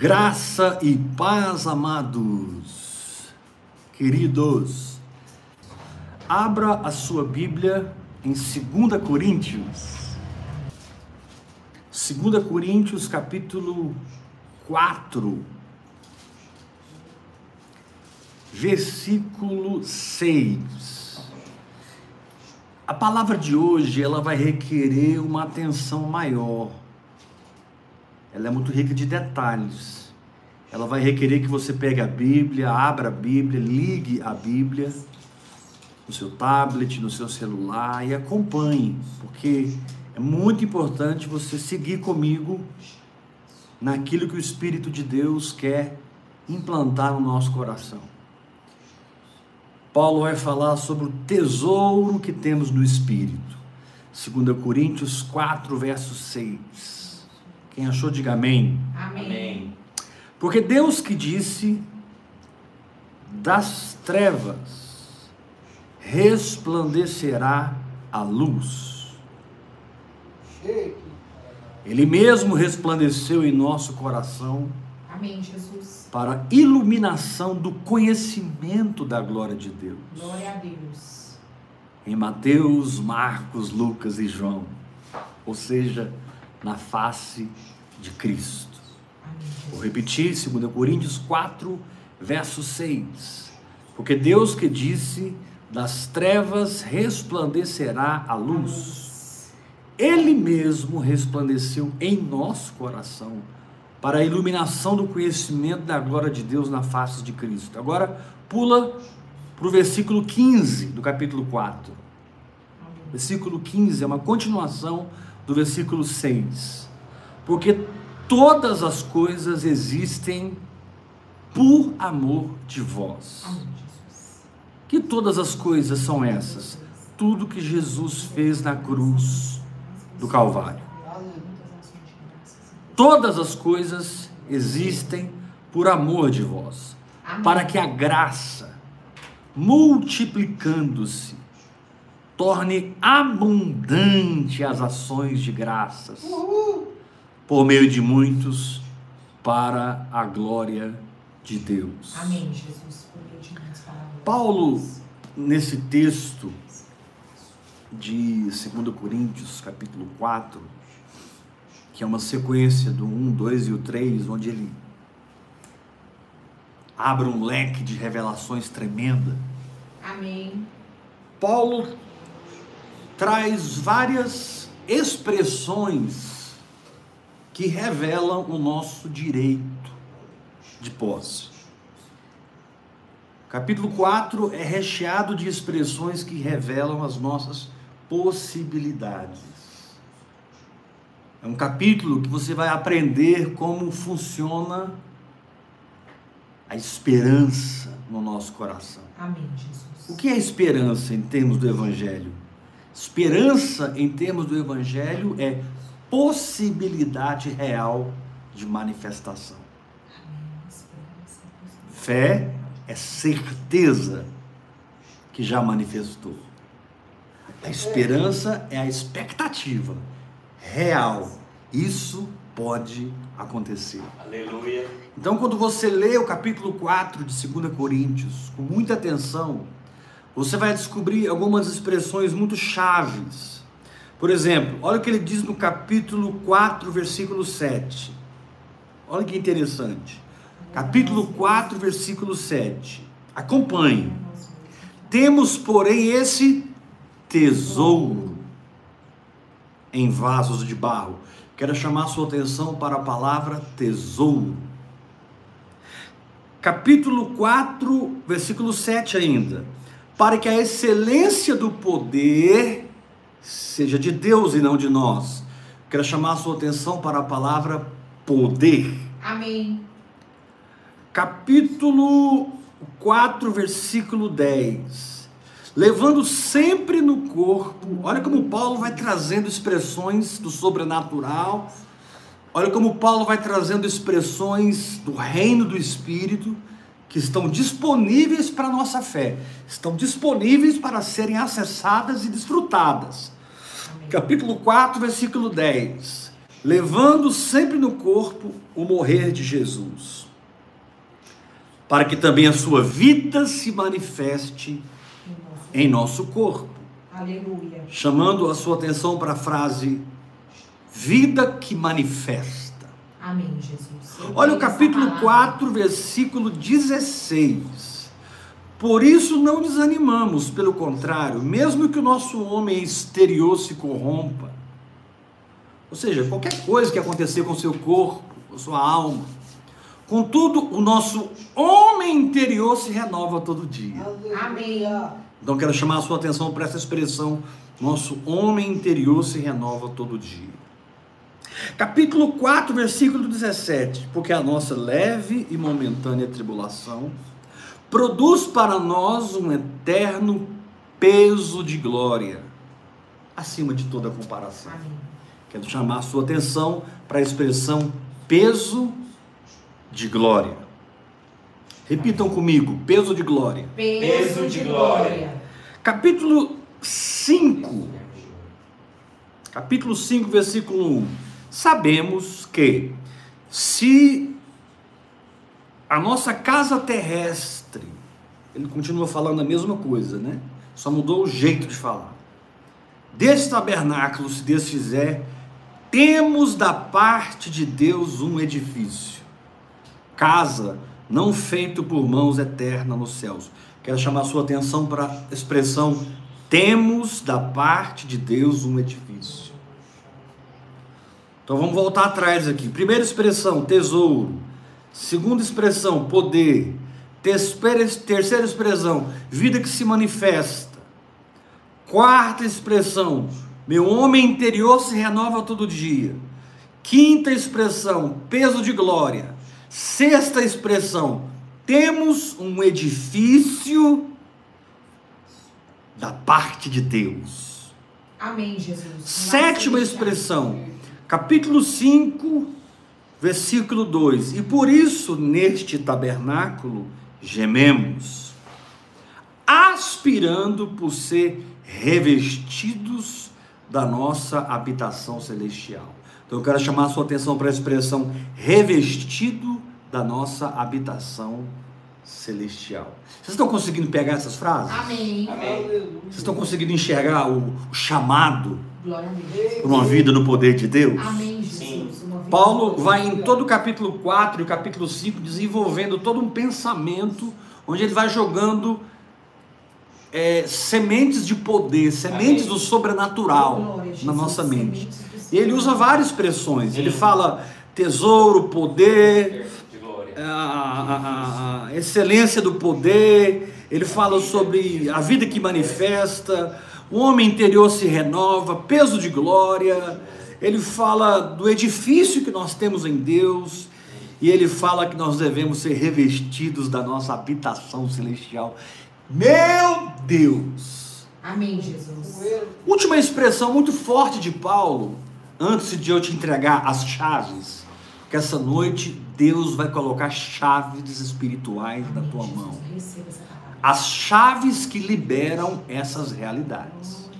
Graça e paz, amados, queridos. Abra a sua Bíblia em 2 Coríntios. 2 Coríntios, capítulo 4, versículo 6. A palavra de hoje, ela vai requerer uma atenção maior ela é muito rica de detalhes. Ela vai requerer que você pegue a Bíblia, abra a Bíblia, ligue a Bíblia no seu tablet, no seu celular e acompanhe, porque é muito importante você seguir comigo naquilo que o Espírito de Deus quer implantar no nosso coração. Paulo vai falar sobre o tesouro que temos no Espírito. 2 Coríntios 4, verso 6. Quem achou, diga amém. Amém. Porque Deus que disse: das trevas resplandecerá a luz. Ele mesmo resplandeceu em nosso coração. Amém, Jesus. Para iluminação do conhecimento da glória de Deus. Glória a Deus. Em Mateus, Marcos, Lucas e João. Ou seja, na face de Cristo. Vou repetir, 2 Coríntios 4, verso 6. Porque Deus que disse: das trevas resplandecerá a luz. Ele mesmo resplandeceu em nosso coração para a iluminação do conhecimento da glória de Deus na face de Cristo. Agora, pula para o versículo 15 do capítulo 4. Versículo 15 é uma continuação do versículo 6. Porque todas as coisas existem por amor de vós. Que todas as coisas são essas? Tudo que Jesus fez na cruz do Calvário. Todas as coisas existem por amor de vós, para que a graça, multiplicando-se, torne abundante as ações de graças, por meio de muitos, para a glória de Deus. Amém, Jesus. Paulo, nesse texto de 2 Coríntios, capítulo 4, que é uma sequência do 1, 2 e o 3, onde ele abre um leque de revelações tremenda. Amém. Paulo traz várias expressões que revelam o nosso direito de posse. Capítulo 4 é recheado de expressões que revelam as nossas possibilidades. É um capítulo que você vai aprender como funciona a esperança no nosso coração. Amém, Jesus. O que é esperança em termos do Evangelho? Esperança, em termos do Evangelho, é possibilidade real de manifestação. Fé é certeza que já manifestou. A esperança é a expectativa real. Isso pode acontecer. Aleluia. Então, quando você lê o capítulo 4 de 2 Coríntios com muita atenção, você vai descobrir algumas expressões muito chaves. Por exemplo, olha o que ele diz no capítulo 4, versículo 7. Olha que interessante. Capítulo 4, versículo 7. Acompanhe. Temos, porém, esse tesouro em vasos de barro. Quero chamar sua atenção para a palavra tesouro. Capítulo 4, versículo 7 ainda para que a excelência do poder seja de Deus e não de nós. Quero chamar a sua atenção para a palavra poder. Amém. Capítulo 4, versículo 10. Levando sempre no corpo, olha como Paulo vai trazendo expressões do sobrenatural, olha como Paulo vai trazendo expressões do reino do Espírito que estão disponíveis para a nossa fé, estão disponíveis para serem acessadas e desfrutadas. Amém. Capítulo 4, versículo 10. levando sempre no corpo o morrer de Jesus, para que também a sua vida se manifeste Em nosso- em nosso corpo. Aleluia. Chamando a sua atenção para a frase vida que manifesta. Amém, Jesus. Olha o capítulo palavra. 4, versículo 16. Por isso não desanimamos, pelo contrário, mesmo que o nosso homem exterior se corrompa, ou seja, qualquer coisa que acontecer com o seu corpo, com a sua alma, contudo, o nosso homem interior se renova todo dia. Amém. Então quero chamar a sua atenção para essa expressão: nosso homem interior se renova todo dia. Capítulo 4, versículo 17: Porque a nossa leve e momentânea tribulação produz para nós um eterno peso de glória, acima de toda comparação. Quero chamar a sua atenção para a expressão peso de glória. Repitam comigo: peso de glória. Peso de glória. Capítulo 5. Capítulo 5, versículo 1. Sabemos que se a nossa casa terrestre, ele continua falando a mesma coisa, né? Só mudou o jeito de falar. Desse tabernáculo se desfizer, temos da parte de Deus um edifício. Casa não feito por mãos eterna nos céus. Quero chamar a sua atenção para a expressão temos da parte de Deus um edifício. Então vamos voltar atrás aqui. Primeira expressão, tesouro. Segunda expressão, poder. Terceira, expressão, vida que se manifesta. Quarta expressão, meu homem interior se renova todo dia. Quinta expressão, peso de glória. Sexta expressão, temos um edifício da parte de Deus. Amém, Jesus. Sétima expressão, capítulo 5, versículo 2: E por isso neste tabernáculo gememos, aspirando por ser revestidos da nossa habitação celestial. Então eu quero chamar a sua atenção para a expressão revestido da nossa habitação celestial. Vocês estão conseguindo pegar essas frases? Amém. Vocês estão conseguindo enxergar o, o chamado para uma vida no poder de Deus? Amém, Sim. Jesus. Paulo vai em todo o capítulo 4 e o capítulo 5 desenvolvendo todo um pensamento onde ele vai jogando é, sementes de poder, sementes Amém. do sobrenatural na nossa mente. E ele usa várias expressões. Ele fala tesouro, poder. A, a- a- excelência do poder, ele fala sobre a vida que manifesta, o homem interior se renova, peso de glória, ele fala do edifício que nós temos em Deus, e ele fala que nós devemos ser revestidos da nossa habitação celestial. Meu Deus! Amém, Jesus. Última expressão muito forte de Paulo, antes de eu te entregar as chaves, que essa noite Deus vai colocar chaves espirituais na tua mão. As chaves que liberam essas realidades.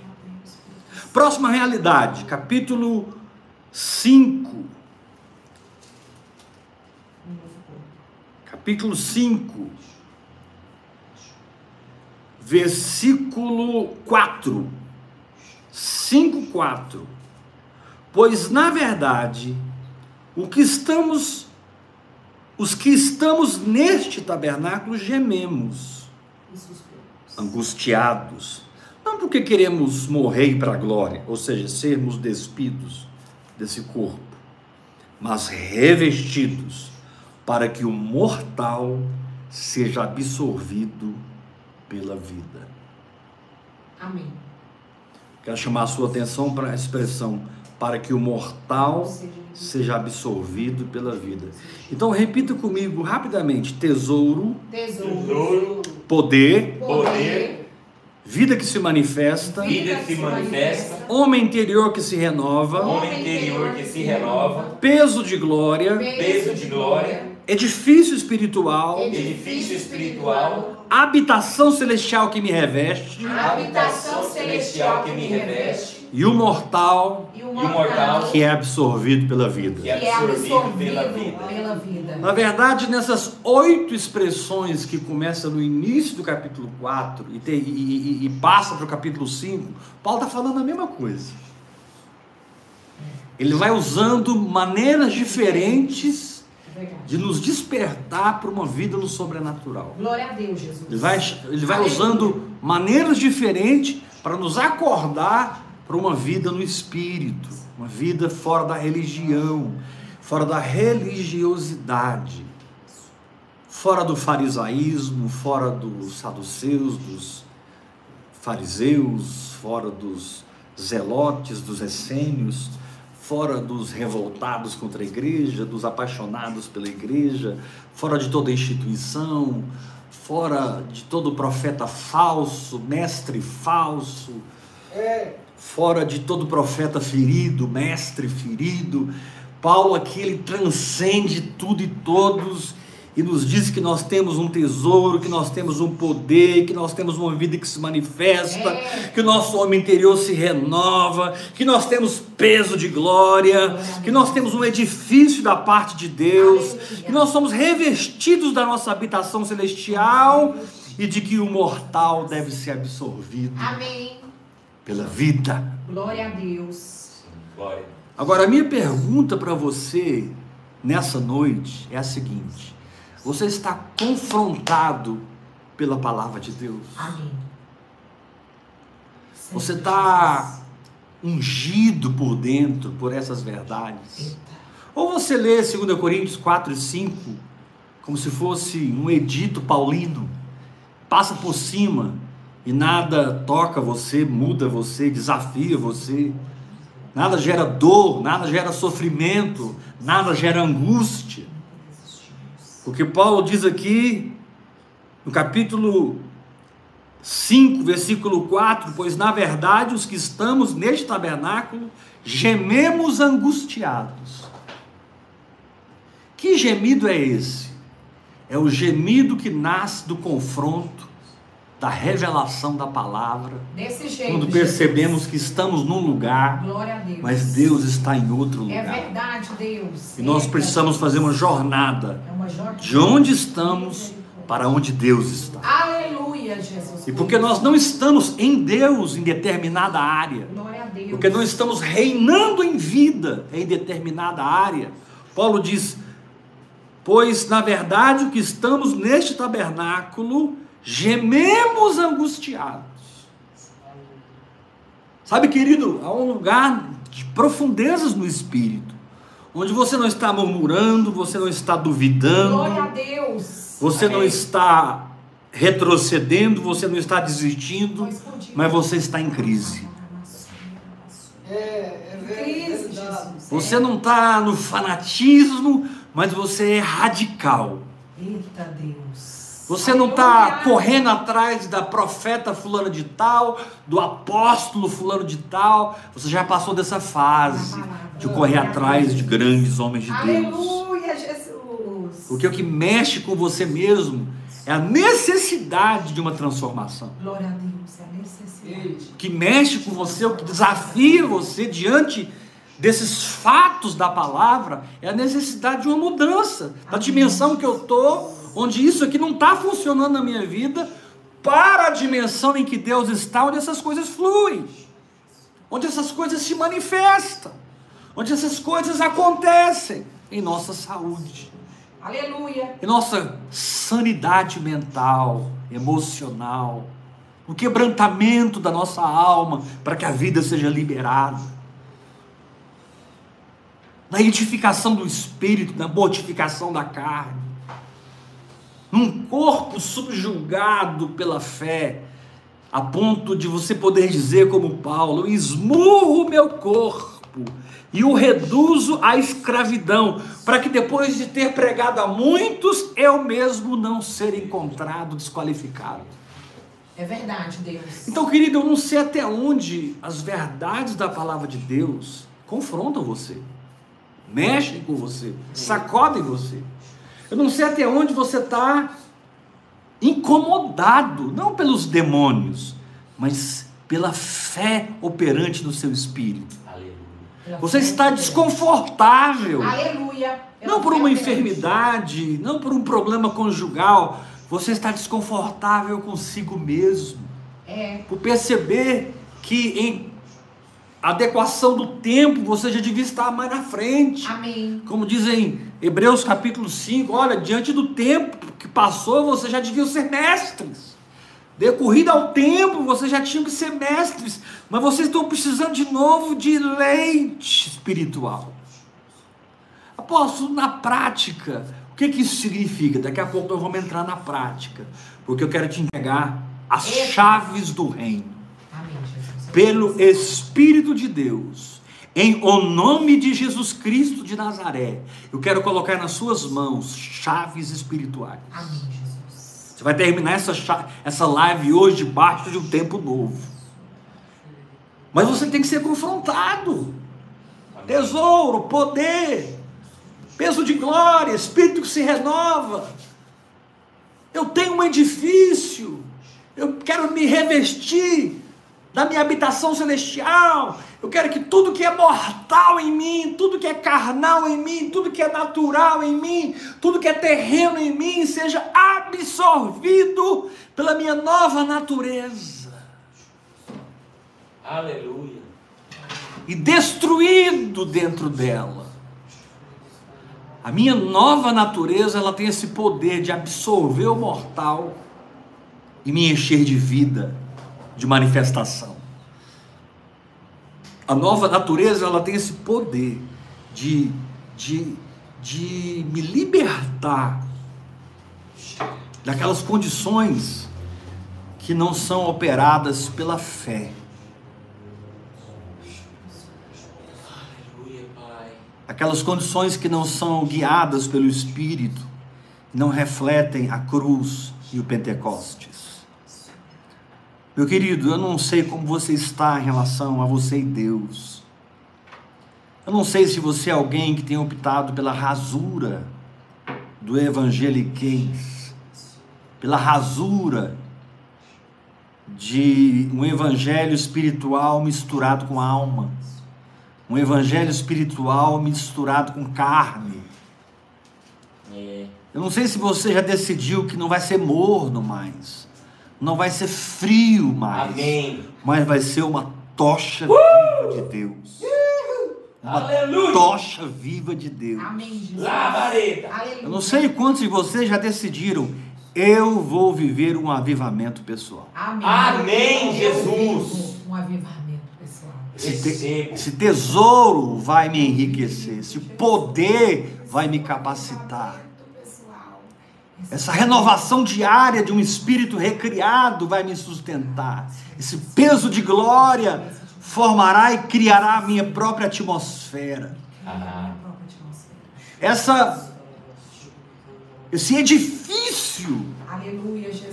Próxima realidade, capítulo 5. Um novo corpo. Capítulo 5. Versículo 4. 5, 4. Pois na verdade, o que estamos os que estamos neste tabernáculo gememos, angustiados, não porque queremos morrer para a glória, ou seja, sermos despidos desse corpo, mas revestidos para que o mortal seja absorvido pela vida. Amém. Quero chamar a sua atenção para a expressão para que o mortal seja absorvido pela vida. Então repita comigo rapidamente: tesouro, Tesouro. Tesouro. poder, Poder. vida que se manifesta, Vida que se manifesta. homem interior que se renova, Homem interior que se renova. peso de glória, Peso de glória. edifício espiritual, Edifício espiritual. habitação celestial que me reveste, Habitação celestial que me reveste. E o mortal e o mortal, que é absorvido pela vida. que é absorvido pela vida. pela vida. Na verdade, nessas oito expressões que começam no início do capítulo 4 e, te- e- e- e passa para o capítulo 5, Paulo está falando a mesma coisa. Ele vai usando maneiras diferentes É de nos despertar para uma vida no sobrenatural. Glória a Deus, Jesus. Ele vai, ele vai usando maneiras diferentes para nos acordar para uma vida no espírito, uma vida fora da religião, fora da religiosidade, fora do farisaísmo, fora dos saduceus, dos fariseus, fora dos zelotes, dos essênios, fora dos revoltados contra a igreja, dos apaixonados pela igreja, fora de toda instituição, fora de todo profeta falso, mestre falso, fora de todo profeta ferido, mestre ferido. Paulo aqui ele transcende tudo e todos e nos diz que nós temos um tesouro, que nós temos um poder, que nós temos uma vida que se manifesta, É. que o nosso homem interior se renova, que nós temos peso de glória, que nós temos um edifício da parte de Deus, que nós somos revestidos da nossa habitação celestial e de que o mortal deve ser absorvido Amém. Pela vida. Glória a Deus. Glória. Agora, a minha pergunta para você nessa noite é a seguinte: você está confrontado pela palavra de Deus? Amém. Você está ungido por dentro por essas verdades? Eita. Ou você lê 2 Coríntios 4 e 5 como se fosse um edito paulino, passa por cima e nada toca você, muda você, desafia você, nada gera dor, nada gera sofrimento, nada gera angústia. Porque Paulo diz aqui, no capítulo 5, versículo 4: Pois na verdade os que estamos neste tabernáculo gememos angustiados. Que gemido é esse? É o gemido que nasce do confronto, da revelação da palavra, jeito. quando percebemos que estamos num lugar, Jesus. Glória a Deus. mas Deus está em outro É lugar. verdade, Deus. E nós É precisamos fazer uma jornada É uma jornada. de onde estamos para onde Deus está. Aleluia, Jesus. E porque nós não estamos em Deus em determinada área, Glória a Deus. porque não estamos reinando em vida em determinada área. Paulo diz: Pois na verdade o que estamos neste tabernáculo, gememos angustiados. Sabe, querido, há um lugar de profundezas no espírito, onde você não está murmurando, você não está duvidando, Glória a Deus. você não Amém. está retrocedendo, você não está desistindo, mas você está em crise. É, é Crise. Jesus. Você não está no fanatismo, mas você é radical. Eita Deus. Você não está correndo atrás da profeta fulano de tal, do apóstolo fulano de tal. Você já passou dessa fase de correr atrás de grandes homens de Deus. Aleluia, Jesus. Porque o que mexe com você mesmo é a necessidade de uma transformação. Glória a Deus, é a necessidade. O que mexe com você, o que desafia você diante desses fatos da palavra é a necessidade de uma mudança da dimensão que eu estou, onde isso aqui não está funcionando na minha vida, para a dimensão em que Deus está, onde essas coisas fluem, onde essas coisas se manifestam, onde essas coisas acontecem em nossa saúde, Aleluia. em nossa sanidade mental, emocional, o quebrantamento da nossa alma para que a vida seja liberada, na edificação do espírito, na mortificação da carne, num corpo subjugado pela fé, a ponto de você poder dizer, como Paulo: esmurro meu corpo e o reduzo à escravidão, para que depois de ter pregado a muitos, eu mesmo não ser encontrado desqualificado. É verdade, Deus. Então, querido, eu não sei até onde as verdades da palavra de Deus confrontam você, mexem com você, sacodem você. Eu não sei até onde você está incomodado, não pelos demônios, mas pela fé operante no seu espírito. Você está desconfortável. Aleluia. Não por uma enfermidade, não por um problema conjugal. Você está desconfortável consigo mesmo. É. Por perceber que em adequação do tempo você já devia estar mais na frente. Amém. Como dizem Hebreus capítulo 5, olha, diante do tempo que passou, você já devia ser mestres. Decorrido ao tempo, vocês já tinham que ser mestres, mas vocês estão precisando de novo de leite espiritual. Apóstolo, na prática, o que, que isso significa? Daqui a pouco nós vamos entrar na prática, porque eu quero te entregar as chaves do reino. Pelo Espírito de Deus, em o nome de Jesus Cristo de Nazaré, eu quero colocar nas suas mãos chaves espirituais. Amém, Jesus. Você vai terminar essa, essa live hoje debaixo de um tempo novo. Mas você tem que ser confrontado. Tesouro, poder, peso de glória, espírito que se renova. Eu tenho um edifício. Eu quero me revestir da minha habitação celestial. Eu quero que tudo que é mortal em mim, tudo que é carnal em mim, tudo que é natural em mim, tudo que é terreno em mim seja absorvido pela minha nova natureza. Aleluia. E destruído dentro dela. A minha nova natureza, ela tem esse poder de absorver o mortal e me encher de vida, de manifestação. A nova natureza, ela tem esse poder de, de, de me libertar daquelas condições que não são operadas pela fé. Aquelas condições que não são guiadas pelo Espírito, não refletem a cruz e o Pentecostes. Meu querido, eu não sei como você está em relação a você e Deus. Eu não sei se você é alguém que tem optado pela rasura do evangeliquez, pela rasura de um evangelho espiritual misturado com alma, um evangelho espiritual misturado com carne. É. Eu não sei se você já decidiu que não vai ser morno mais, não vai ser frio mais, Amém. mas vai ser uma tocha viva de Deus. Uma Aleluia. tocha viva de Deus. Amém. Labareda. Eu não sei quantos de vocês já decidiram, eu vou viver um avivamento pessoal. Amém. Amém, Jesus. Um avivamento pessoal. Esse, te- esse tesouro vai me enriquecer, esse poder vai me capacitar. Essa renovação diária de um espírito recriado vai me sustentar. Esse peso de glória formará e criará a minha própria atmosfera. Essa esse edifício,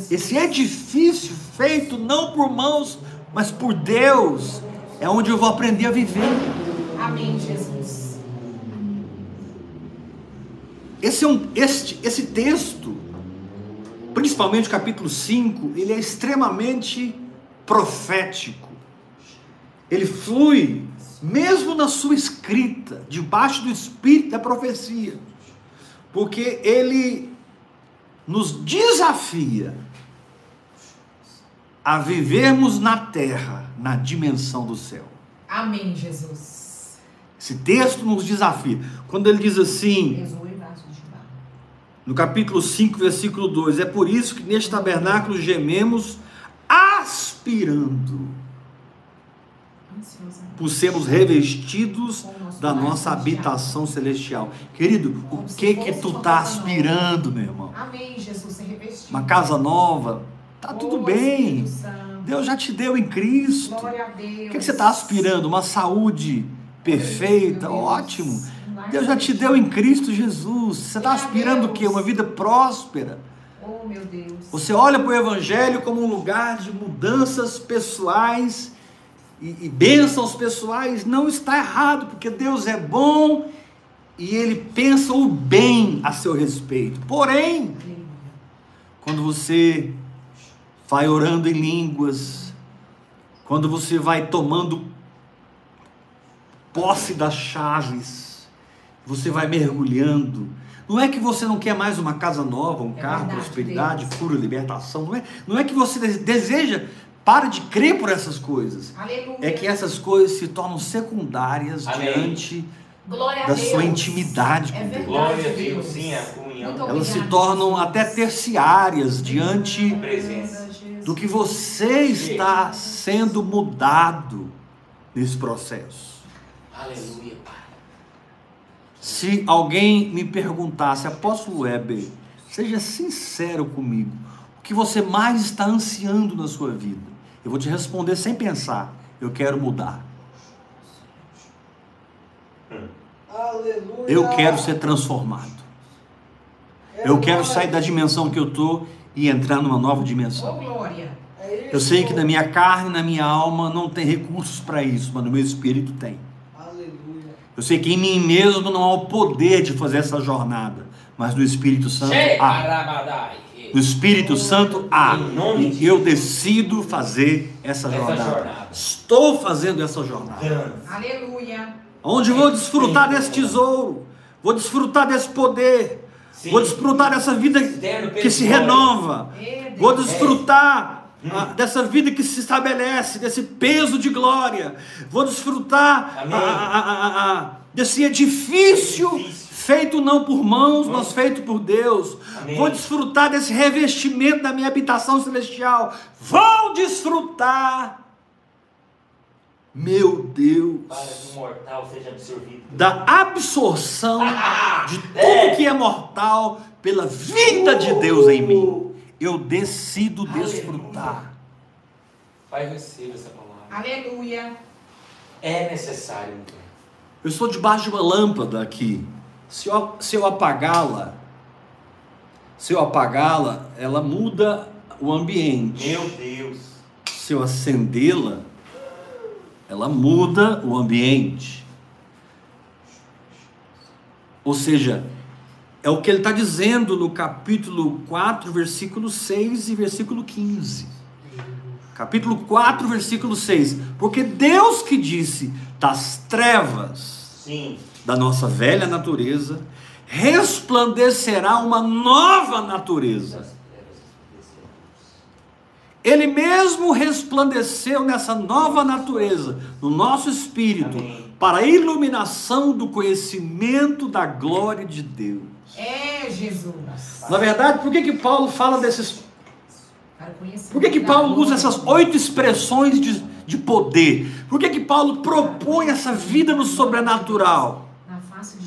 esse edifício feito não por mãos, mas por Deus, é onde eu vou aprender a viver. Amém, Jesus. Esse é um este esse texto, principalmente o capítulo 5, ele é extremamente profético. Ele flui mesmo na sua escrita, debaixo do espírito da profecia. Porque ele nos desafia a vivermos na terra, na dimensão do céu. Amém, Jesus. Esse texto nos desafia. Quando ele diz assim, Jesus e vaso de barro. No capítulo 5, versículo 2: É por isso que neste tabernáculo gememos, aspirando por sermos revestidos da nossa habitação celestial. Querido, o que que tu tá aspirando, meu irmão? Amém, Jesus. Ser revestido. Uma casa nova? Tá tudo bem. Deus já te deu em Cristo. O que, que você está aspirando? Uma saúde perfeita? Ótimo. Deus já te deu em Cristo Jesus. Você está aspirando o quê? Uma vida próspera. Oh, meu Deus. Você olha para o Evangelho como um lugar de mudanças pessoais e, e bênçãos pessoais. Não está errado, porque Deus é bom e Ele pensa o bem a seu respeito. Porém, quando você vai orando em línguas, quando você vai tomando posse das chaves, você vai mergulhando. Não é que você não quer mais uma casa nova, um É carro, verdade, prosperidade, Deus. cura, libertação. Não é, não é que você de- deseja, para de crer por essas coisas. Aleluia. É que essas coisas se tornam secundárias Amém. diante Glória a da Deus. sua intimidade com É Deus. verdade, Glória a Deus, Deus. sim, a comunhão. Muito Elas se tornam até terciárias diante do que você está sendo mudado nesse processo. Aleluia, Pai. Se alguém me perguntasse, apóstolo Weber, seja sincero comigo, o que você mais está ansiando na sua vida? Eu vou te responder sem pensar, eu quero mudar. Aleluia. Eu quero ser transformado. Eu quero sair da dimensão que eu estou e entrar numa nova Oh, dimensão. glória. É Eu sei que na minha carne, na minha alma não tem recursos para isso, mas no meu espírito tem. Eu sei que em mim mesmo não há o poder de fazer essa jornada, mas no Espírito Santo há. No Espírito Santo há. E eu decido fazer essa jornada. Estou fazendo essa jornada. Aleluia. Onde vou desfrutar desse tesouro, vou desfrutar desse poder, Sim. vou desfrutar dessa vida que se renova, vou desfrutar ah, dessa vida que se estabelece, desse peso de glória, vou desfrutar ah, ah, ah, ah, desse edifício Edifício. feito não por mãos, mas feito por Deus. Amém. Vou desfrutar desse revestimento da minha habitação celestial. Vou desfrutar, meu Deus da absorção de tudo É. que é mortal pela vida de Deus em mim. Eu decido Aleluia. desfrutar. Pai, receba essa palavra. Aleluia. É necessário. Eu estou debaixo de uma lâmpada aqui. Se eu, se eu apagá-la, se eu apagá-la, ela muda o ambiente. Meu Deus. Se eu acendê-la, ela muda o ambiente. Ou seja, é o que ele está dizendo no capítulo 4, versículo 6 e versículo 15. Capítulo 4, versículo 6. Porque Deus que disse das trevas Sim. da nossa velha natureza resplandecerá uma nova natureza. Ele mesmo resplandeceu nessa nova natureza, no nosso espírito, Amém. para a iluminação do conhecimento da glória de Deus. É, Jesus. Na verdade, por que, que Paulo fala desses. Por que, que Paulo usa essas oito expressões de, de poder? Por que, que Paulo propõe essa vida no sobrenatural?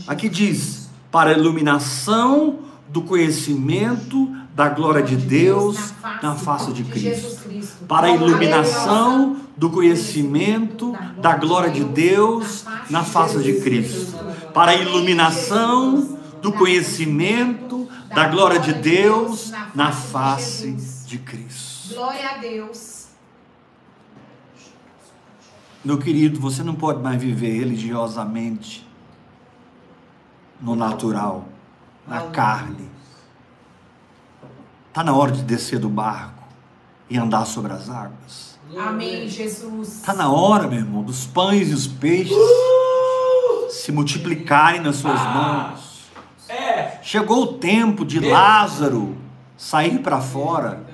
Aqui diz: para a iluminação do conhecimento da glória de Deus na face de Cristo. Para a iluminação do conhecimento da glória de Deus na face de Cristo. Para a iluminação do conhecimento da glória de Deus na face de Cristo. Glória a Deus. Meu querido, você não pode mais viver religiosamente no natural, na carne. Está na hora de descer do barco e andar sobre as águas. Amém, Jesus. Está na hora, meu irmão, dos pães e os peixes se multiplicarem nas suas mãos. Chegou o tempo de Lázaro sair para fora,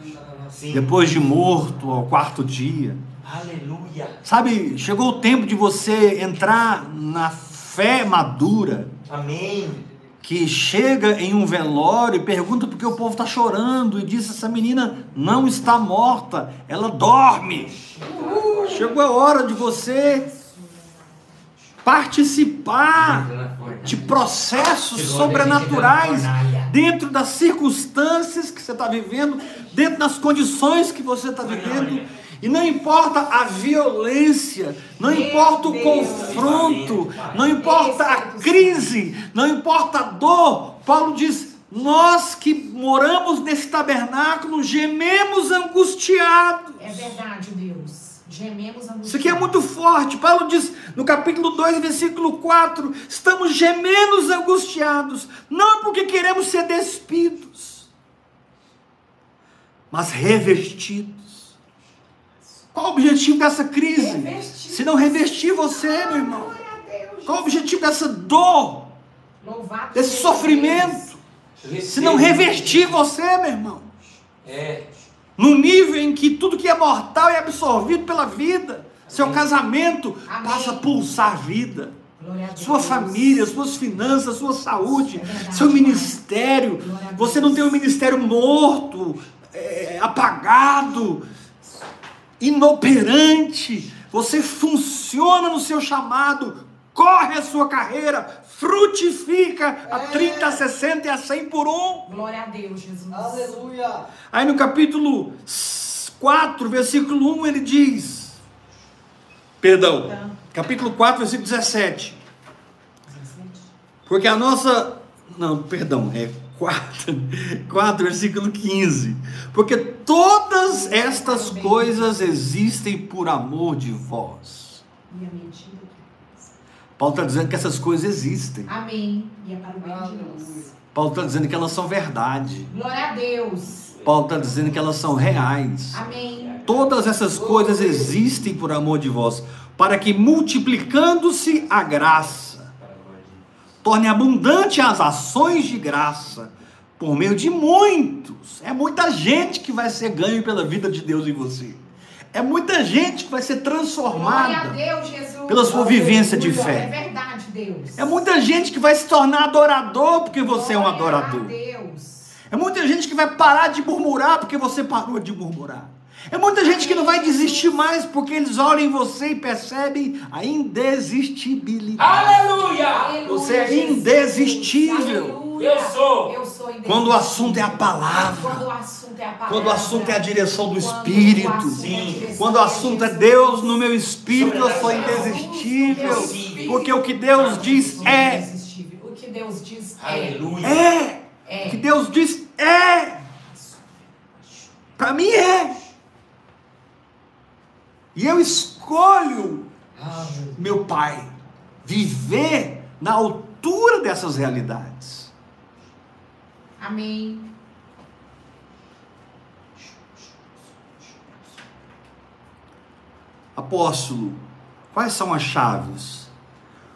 depois de morto ao quarto dia. Aleluia. Sabe, chegou o tempo de você entrar na fé madura, Amém. que chega em um velório e pergunta por que o povo está chorando e diz: essa menina não está morta, ela dorme. Chegou a hora de você participar de processos sobrenaturais dentro das circunstâncias que você está vivendo, dentro das condições que você está vivendo. E não importa a violência, não importa o confronto, não importa a crise, não importa a dor. Paulo diz: nós que moramos nesse tabernáculo gememos angustiados. É verdade, Deus. Gememos angustiados. Isso aqui é muito forte. Paulo diz no capítulo 2, versículo 4: estamos gemendo angustiados, não é porque queremos ser despidos, mas revestidos Qual o objetivo dessa crise? Revestir. Se não revestir você, meu irmão. Deus. Qual o objetivo dessa dor, Louvado desse sofrimento? Se não revestir você, meu irmão. É. No nível em que tudo que é mortal é absorvido pela vida. Seu casamento Amém. passa a pulsar vida. A. Sua família, suas finanças, sua saúde, É seu ministério. Você não tem um ministério morto, é, apagado, inoperante. Você funciona no seu chamado, corre a sua carreira, frutifica a 30, a 60 e a 100 por um. Glória a Deus, Jesus. Aleluia. Aí no capítulo 4, versículo 1, ele diz: Perdão, Então, capítulo 4, versículo 17. 17. Porque a nossa. Não, perdão, é 4, 4, versículo 15. Porque todas estas coisas existem por amor de vós. E a mentira. Paulo está dizendo que essas coisas existem. Amém. E é para o bem de nós. Paulo está dizendo que elas são verdade. Glória a Deus. Paulo está dizendo que elas são reais. Amém. Todas essas coisas existem por amor de vós, para que multiplicando-se a graça, torne abundante as ações de graça, por meio de muitos. É muita gente que vai ser ganho pela vida de Deus em você. É muita gente que vai ser Glória a transformada Deus, Jesus. pela sua vivência de É fé. verdade, Deus. É muita gente que vai se tornar adorador porque você é um Glória adorador. a Deus. É muita gente que vai parar de murmurar porque você parou de murmurar. É muita gente que não vai desistir mais porque eles olham em você e percebem a indesistibilidade. Aleluia! Aleluia, Você é indesistível. Eu Aleluia. sou. Eu sou. Quando o assunto é a Quando palavra, o assunto é a palavra. quando o assunto é a direção do Quando o Espírito, assunto é Sim. direção quando o assunto é. Deus no meu espírito, eu sou indesistível. Porque o que Deus diz é. O que Deus diz é. Aleluia. é. O É. que Deus diz é. Para mim é. E eu escolho meu Pai, viver na altura dessas realidades. Amém. Apóstolo, quais são as chaves?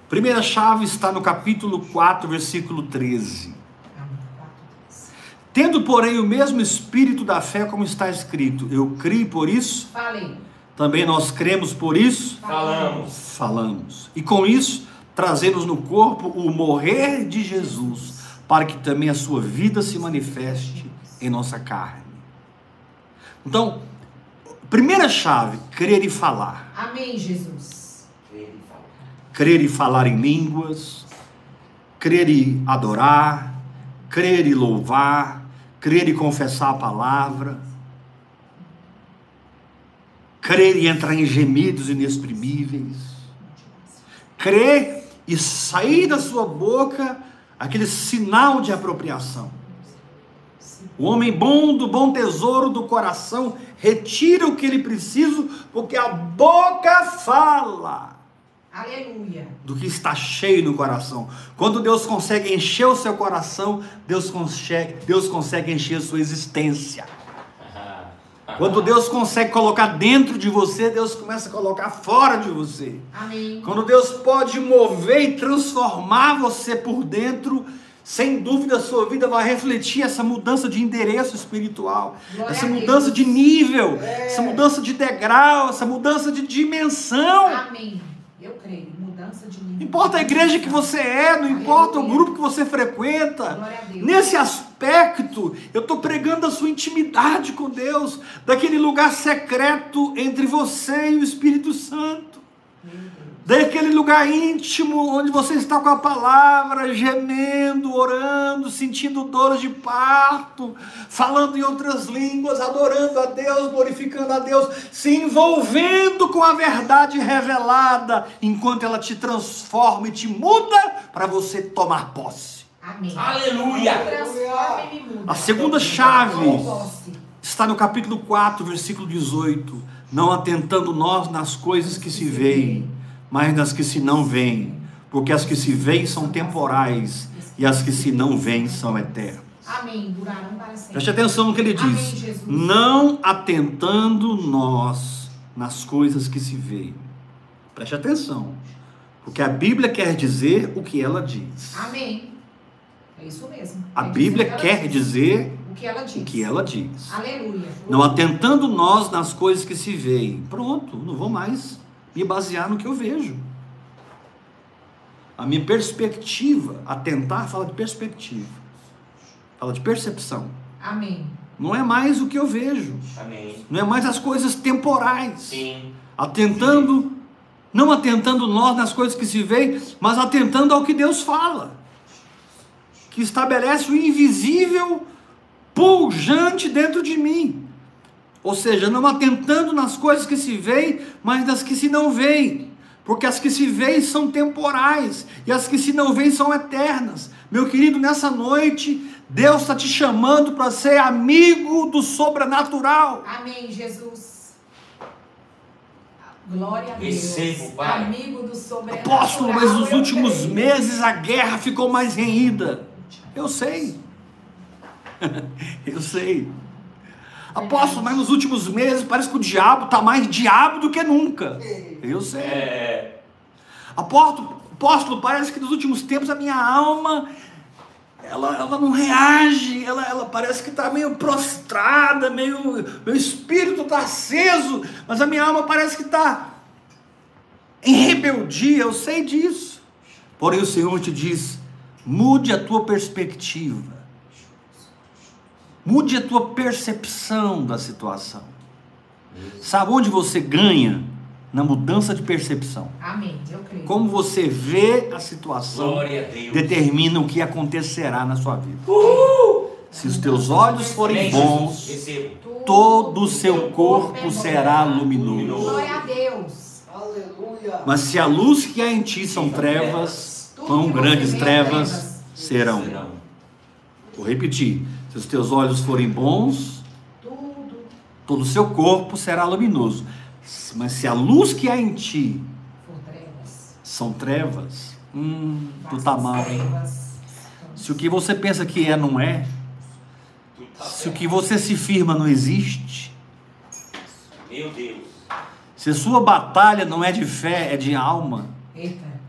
Primeira chave está no capítulo 4, versículo 13. Amém. Quatro, três. Tendo, porém, o mesmo espírito da fé, como está escrito, eu criei por isso, Falei. também nós cremos por isso, Falamos. falamos. E com isso, trazemos no corpo o morrer de Jesus, para que também a sua vida se manifeste em nossa carne. Então, primeira chave, crer e falar. Amém, Jesus. Crer e falar em línguas, crer e adorar, crer e louvar, crer e confessar a palavra, crer e entrar em gemidos inexprimíveis, crer e sair da sua boca aquele sinal de apropriação. O homem bom do bom tesouro do coração retira o que ele precisa, porque a boca fala Aleluia. do que está cheio no coração. Quando Deus consegue encher o seu coração, Deus consegue, Deus consegue encher a sua existência. Quando Deus consegue colocar dentro de você, Deus começa a colocar fora de você. Amém. Quando Deus pode mover e transformar você por dentro, sem dúvida a sua vida vai refletir essa mudança de endereço espiritual, Glória essa mudança de nível, É. essa mudança de degrau, essa mudança de dimensão. Amém. Eu creio. Mudança de nível. Não importa a igreja que você é, não importa o grupo que você frequenta. Nesse aspecto, eu estou pregando a sua intimidade com Deus, daquele lugar secreto entre você e o Espírito Santo. Daquele lugar íntimo onde você está com a palavra, gemendo, orando, sentindo dores de parto, falando em outras línguas, adorando a Deus, glorificando a Deus, se envolvendo com a verdade revelada, enquanto ela te transforma e te muda para você tomar posse. Amém. Aleluia. A segunda chave está no capítulo 4, versículo 18. Não atentando nós nas coisas que se veem, mas nas que se não veem, porque as que se veem são temporais e as que se não veem são eternas. Amém. Durarão para sempre. Preste atenção no que ele Amém, diz. Jesus. Não atentando nós nas coisas que se veem. Preste atenção, porque a Bíblia quer dizer o que ela diz. Amém. É isso mesmo. A Quer Bíblia dizer quer diz. dizer o que ela diz. o que ela diz. Aleluia. Não atentando nós nas coisas que se veem. Pronto, não vou mais me basear no que eu vejo. A minha perspectiva, atentar fala de perspectiva. Fala de percepção. Amém. Não é mais o que eu vejo. Amém. Não é mais as coisas temporais. Sim. Atentando, não atentando nós nas coisas que se veem, mas atentando ao que Deus fala. Que estabelece o invisível pujante dentro de mim. Ou seja, não atentando nas coisas que se veem, mas nas que se não veem. Porque as que se veem são temporais e as que se não veem são eternas. Meu querido, nessa noite, Deus está te chamando para ser amigo do sobrenatural. Amém, Jesus. Glória a Deus. Recebo, Pai. Amigo do sobrenatural. Apóstolo, mas nos últimos creio. meses a guerra ficou mais renhida. Eu sei. Eu sei. Apóstolo, mas nos últimos meses parece que o diabo está mais diabo do que nunca. Eu sei. É. Apóstolo, apóstolo, parece que nos últimos tempos a minha alma ela, ela não reage, ela, ela parece que está meio prostrada, meio, meu espírito está aceso, mas a minha alma parece que está em rebeldia, eu sei disso. Porém o Senhor te diz: mude a tua perspectiva, mude a tua percepção da situação. Sabe onde você ganha? Na mudança de percepção. Amém, eu creio. Como você vê a situação a determina o que acontecerá na sua vida. Uh! Se os teus olhos forem bons, todo o seu é corpo será luminoso. Glória a Deus. Aleluia. Mas se a luz que há em ti são trevas, quão grandes trevas serão. Vou repetir: se os teus olhos forem bons, todo o seu corpo será luminoso. Mas se a luz que há em ti são trevas, hum, tu tá mal. trevas. Se o que você pensa que é não é, se o que você se firma não existe, Meu Deus. se a sua batalha não é de fé, é de alma, Eita.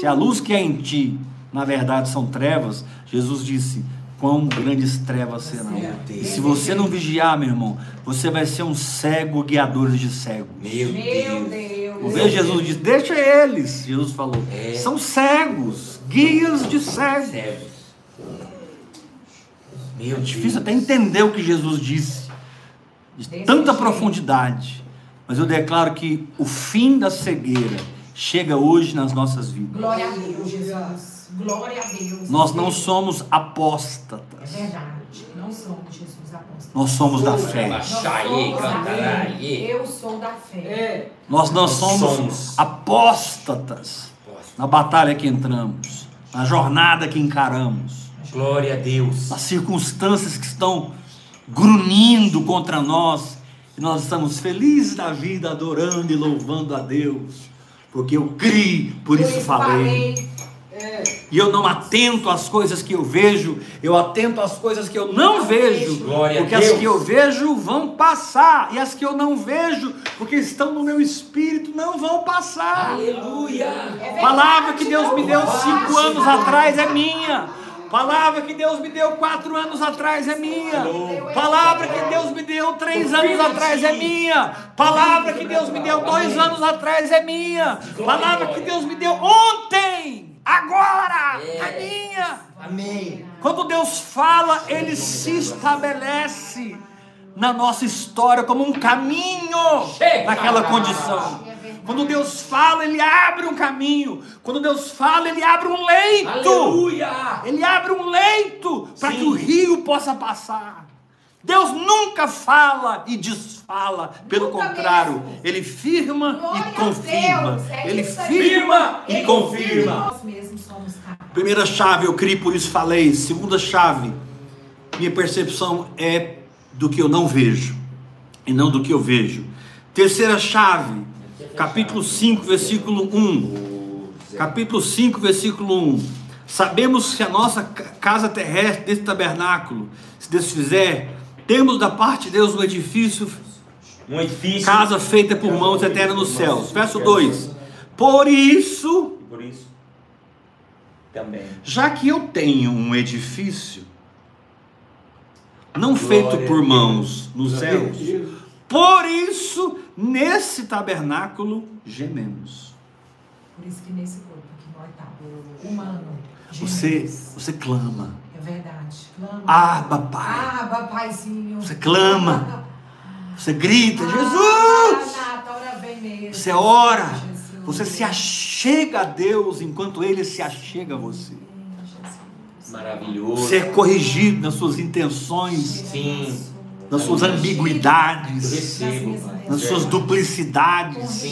Se a luz que é em ti, na verdade, são trevas, Jesus disse: quão grandes trevas serão. Meu E se você não vigiar, meu irmão, você vai ser um cego guiador de cegos. Meu, Meu Deus. Deus. O ver Jesus disse: deixa eles. Jesus falou: É. são cegos, guias de cegos. Cegos. Meu É Deus. difícil até entender o que Jesus disse, de tanta profundidade. Mas eu declaro que o fim da cegueira chega hoje nas nossas vidas. Glória a Deus, Jesus. Glória a Deus. Nós não somos É apóstatas, verdade. Não somos, Jesus apóstolo. nós somos da fé. Eu sou da fé. É. Nós não somos. apóstatas na batalha que entramos, na jornada que encaramos, Glória a Deus. nas circunstâncias que estão grunhindo contra nós. E nós estamos felizes da vida, adorando e louvando a Deus, porque eu criei, por isso falei. É. E eu não atento às coisas que eu vejo, eu atento às coisas que eu não vejo, Glória a porque as que eu vejo vão passar, e as que eu não vejo, porque estão no meu espírito, não vão passar. Aleluia. É verdade, Palavra que Deus me deu cinco anos atrás é minha. Palavra que Deus me deu quatro anos atrás é minha. Palavra que Deus me deu três anos atrás é minha. Palavra que Deus me deu dois anos atrás é minha. Palavra que Deus me deu ontem, agora, é minha. Amém. Quando Deus fala, Ele se estabelece na nossa história como um caminho naquela condição. Quando Deus fala, Ele abre um caminho. Quando Deus fala, Ele abre um leito. Aleluia. Ele abre um leito para que o rio possa passar. Deus nunca fala e desfala, pelo Nunca contrário, mesmo. Ele firma Glória e confirma. Deus, é ele firma e Ele confirma. Capazes. Primeira chave, eu criei, por isso falei. Segunda chave, minha percepção é do que eu não vejo e não do que eu vejo. Terceira chave, capítulo 5, versículo 1. Capítulo 5, versículo 1. Sabemos que a nossa ca- casa terrestre, desse tabernáculo, se desfizer, temos da parte de Deus um edifício Um edifício. Casa feita por mãos eterna nos céus. Verso 2. Por isso, por isso. Também. já que eu tenho um edifício não feito Glória por a mãos nos céus, por isso nesse tabernáculo gememos. Por isso que nesse corpo nós tá humano. Você, gememos. você clama. É verdade. Clama. Aba, Pai. Aba, Paizinho. Você clama. Você grita, Ah, Jesus! Mesmo. Você ora. Jesus. Você se achega a Deus enquanto Ele se achega a você. Maravilhoso. Você é corrigido nas suas intenções, Sim. Nas suas ambiguidades, Nas suas duplicidades.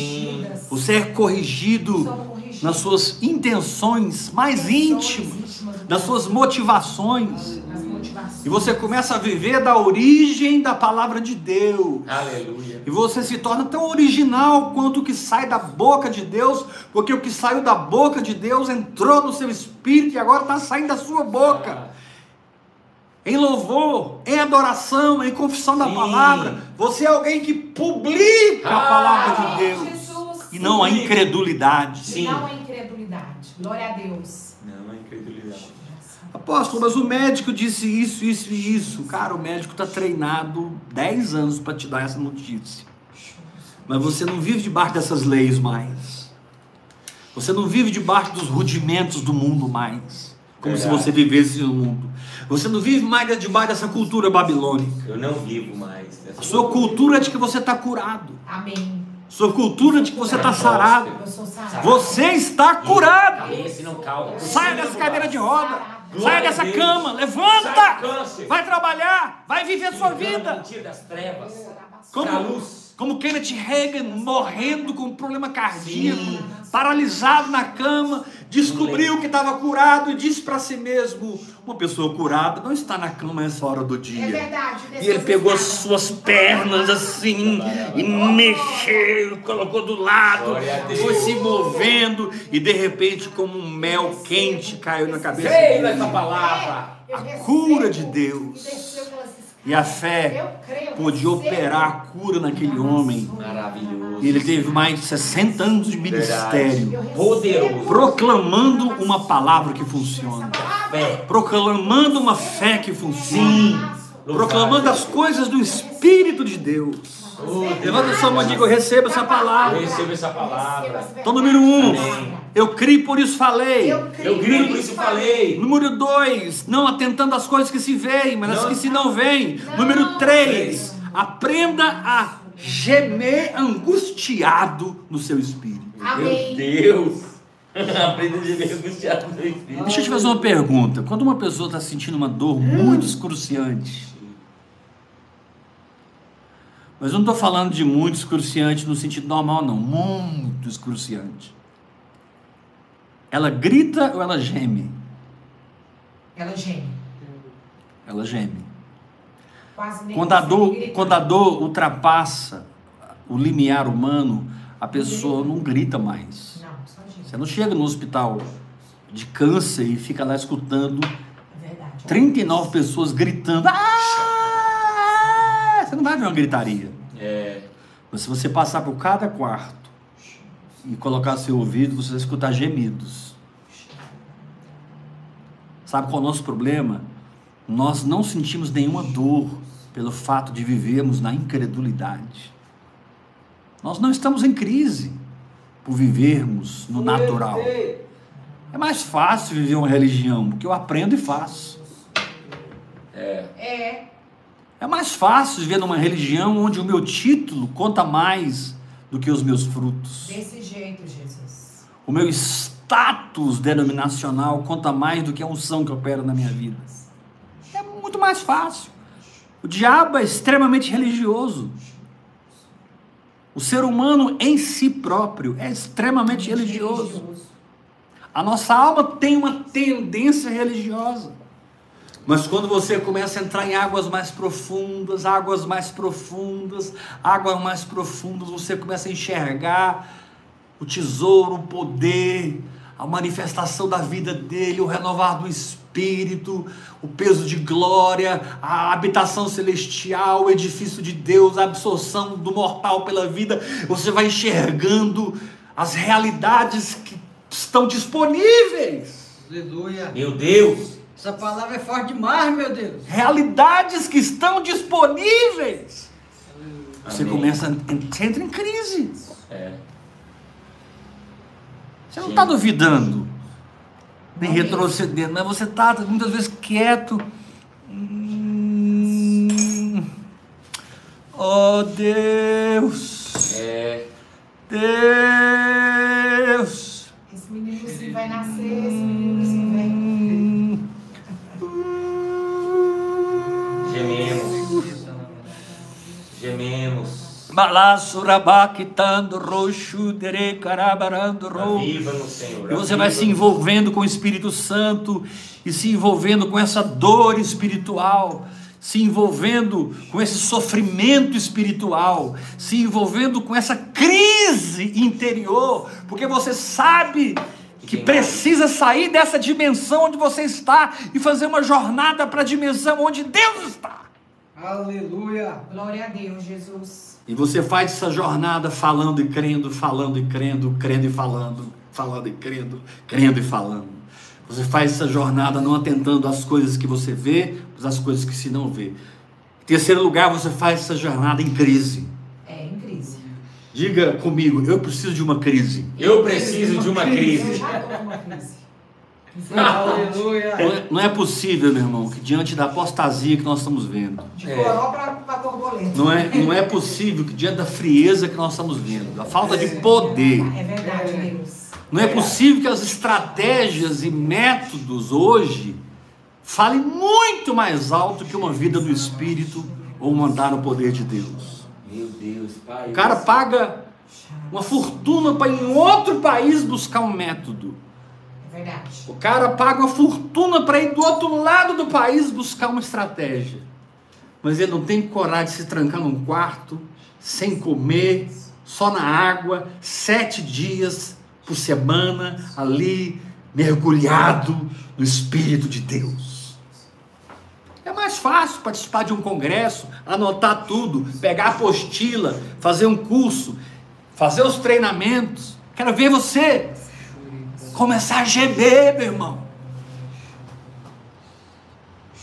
Você é corrigido nas suas intenções mais íntimas, nas suas motivações. E você começa a viver da origem da palavra de Deus. Aleluia. E você se torna tão original quanto o que sai da boca de Deus, porque o que saiu da boca de Deus entrou no seu espírito e agora está saindo da sua boca. Em louvor, em adoração, em confissão da Sim. palavra. Você é alguém que publica a palavra de Amém, Deus. Jesus. E não a incredulidade. Sim. Não a incredulidade. Glória a Deus. Não, é incredulidade. Apóstolo, mas o médico disse isso, isso e isso. Cara, o médico está treinado 10 anos para te dar essa notícia. Mas você não vive debaixo dessas leis mais. Você não vive debaixo dos rudimentos do mundo mais. Como se você vivesse no mundo. Você não vive mais debaixo dessa cultura babilônica. Eu não vivo mais. dessa A sua cultura é de que você está curado. Amém. Sua cultura é de que você está sarado. Eu sou sarada. Você está curado. Saia dessa cadeira de roda. A dessa cama. Sai Levanta. Vai trabalhar. Vai viver sua vida. Mentira das trevas. Como. Como Kenneth Reagan morrendo com um problema cardíaco, Sim. paralisado na cama, descobriu que estava curado e disse para si mesmo: uma pessoa curada não está na cama nessa hora do É dia. verdade. E ele pegou as suas pernas assim e mexeu, colocou do lado, foi se movendo e de repente, como um mel quente caiu na cabeça Veio essa palavra. A cura de Deus. E a fé pôde operar a cura naquele homem. Maravilhoso. E ele teve mais de 60 anos de ministério, Poderoso. proclamando uma palavra que funciona, Fé. proclamando uma fé que funciona, proclamando as coisas do Espírito de Deus. Oh, Deus. Levanta sua mão e diga: Eu recebo essa Eu palavra. recebo essa palavra. Então, número um, Amém. eu criei, por isso falei. Eu grito, por isso falei. Número dois, não atentando às coisas que se veem, mas às que se não veem. Número três, aprenda a gemer angustiado no seu espírito. Meu Amém. Deus. Aprenda a viver angustiado no meu espírito. Deixa eu te fazer uma pergunta. Quando uma pessoa está sentindo uma dor muito excruciante, mas eu não estou falando de muito excruciante no sentido normal, não. Muito excruciante. Ela grita ou ela geme? Ela geme. Ela geme. Quando a dor, quando a dor ultrapassa o limiar humano, a pessoa não grita mais. Não, só. Você não chega no hospital de câncer e fica lá escutando É verdade. 39 pessoas gritando. "Ah!" Você não vai ver uma gritaria. É. Mas se você passar por cada quarto e colocar seu ouvido, você vai escutar gemidos. Sabe qual é o nosso problema? Nós não sentimos nenhuma dor pelo fato de vivermos na incredulidade. Nós não estamos em crise por vivermos no natural. É mais fácil viver uma religião, porque eu aprendo e faço. É. É mais fácil viver numa religião onde o meu título conta mais do que os meus frutos. Desse jeito, Jesus. O meu status denominacional conta mais do que a unção que opera na minha vida. É muito mais fácil. O diabo é extremamente religioso. O ser humano em si próprio é extremamente religioso. A nossa alma tem uma tendência religiosa. Mas quando você começa a entrar em águas mais profundas, águas mais profundas, águas mais profundas, você começa a enxergar o tesouro, o poder, a manifestação da vida dele, o renovar do espírito o peso de glória, a habitação celestial, o edifício de Deus, a absorção do mortal pela vida, você vai enxergando as realidades que estão disponíveis. Aleluia. Meu Deus. Essa palavra é forte demais, meu Deus. Realidades que estão disponíveis. Você Amém. começa, a- você entra em crise. É. Você não está duvidando, nem Não retrocedendo, mas você está muitas vezes quieto. Hum. Oh Deus, É. Deus. Esse menino vai nascer, esse Gememos. Balassurabakitando roxo dere carabarando ro. Viva no Senhor. E você vai se envolvendo com o Espírito Santo e se envolvendo com essa dor espiritual, se envolvendo com esse sofrimento espiritual, se envolvendo com essa crise interior, porque você sabe que precisa sair dessa dimensão onde você está e fazer uma jornada para a dimensão onde Deus está. Aleluia. Glória a Deus, Jesus. E você faz essa jornada falando e crendo, falando e crendo, crendo e falando, falando e crendo, crendo e falando. Você faz essa jornada não atentando às coisas que você vê, mas às coisas que se não vê. Em terceiro lugar, você faz essa jornada em crise. É, em crise. Diga comigo, eu preciso de uma crise. Eu preciso de uma Eu crise. já estou numa crise. Aleluia. Não é, não é possível, meu irmão, que diante da apostasia que nós estamos vendo, De É. coró para borboleta. não é, não é possível que diante da frieza que nós estamos vendo, a falta de poder, É verdade, Deus. Não é possível que as estratégias e métodos hoje falem muito mais alto que uma vida do Espírito ou um andar no poder de Deus. Meu Deus, Pai. O cara paga uma fortuna para ir em outro país buscar um método. Verdade. O cara paga uma fortuna para ir do outro lado do país buscar uma estratégia. Mas ele não tem coragem de se trancar num quarto, sem comer, só na água, sete dias por semana, ali, mergulhado no Espírito de Deus. É mais fácil participar de um congresso, anotar tudo, pegar a apostila, fazer um curso, fazer os treinamentos. Quero ver você começar a gemer, meu irmão.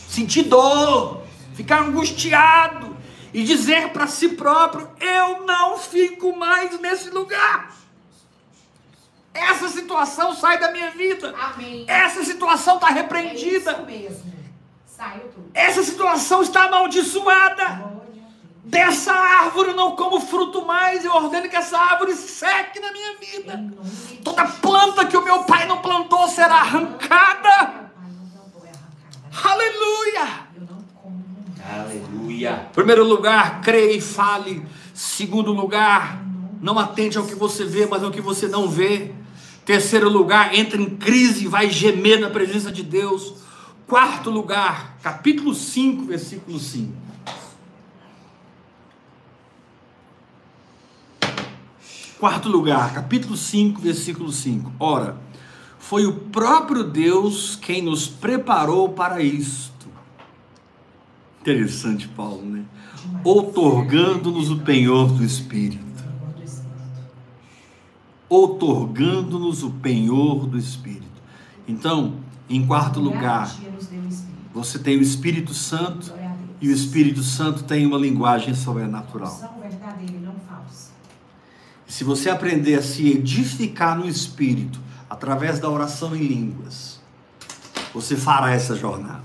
Sentir dor, ficar angustiado e dizer para si próprio: eu não fico mais nesse lugar. Essa situação sai da minha vida. Amém. Essa situação está É repreendida. isso mesmo. Saiu tudo. Essa situação está amaldiçoada. Glória a Deus. Dessa árvore eu não como fruto mais. Eu ordeno que essa árvore seque na minha vida. Toda planta que o meu pai não plantou será arrancada. Aleluia! Aleluia. Primeiro lugar, creia e fale. Segundo lugar, não atente ao que você vê, mas ao que você não vê. Terceiro lugar, entra em crise e vai gemer na presença de Deus. Quarto lugar, capítulo 5, versículo 5. Quarto lugar, capítulo 5, versículo 5. Ora, foi o próprio Deus quem nos preparou para isto. Interessante, Paulo, né? Outorgando-nos o penhor do Espírito. Outorgando-nos o penhor do Espírito. Então, em quarto lugar, você tem o Espírito Santo e o Espírito Santo tem uma linguagem sobrenatural. São verdadeira e não falsa. Se você aprender a se edificar no Espírito através da oração em línguas, você fará essa jornada.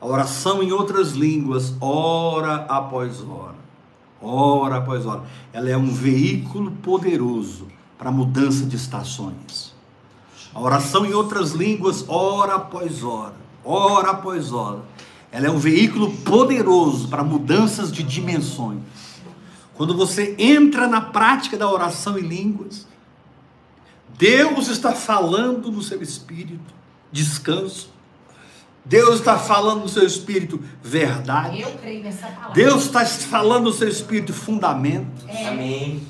A oração em outras línguas, hora após hora, hora após hora, ela é um veículo poderoso para mudança de estações. A oração em outras línguas, hora após hora, hora após hora, ela é um veículo poderoso para mudanças de dimensões. Quando você entra na prática da oração em línguas, Deus está falando no seu espírito, descanso. Deus está falando no seu espírito, verdade. Eu creio nessa palavra. Deus está falando no seu espírito, fundamento. É, Amém.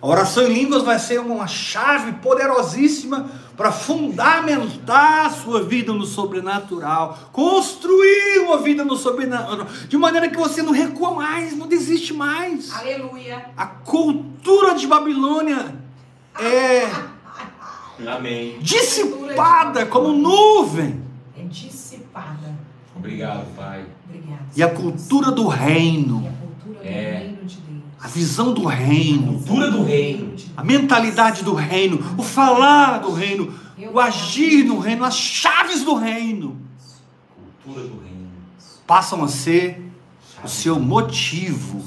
A oração em línguas vai ser uma chave poderosíssima, para fundamentar a sua vida no sobrenatural, construir uma vida no sobrenatural, de maneira que você não recua mais, não desiste mais. Aleluia. A cultura de Babilônia é Amém. dissipada como nuvem. É dissipada. Obrigado, Pai. Obrigada. E a cultura do E reino, a cultura do É. reino. A visão do reino, Cultura do reino. a mentalidade do reino, o falar do reino, o agir no reino, as chaves do reino Cultura do reino. passam a ser o seu motivo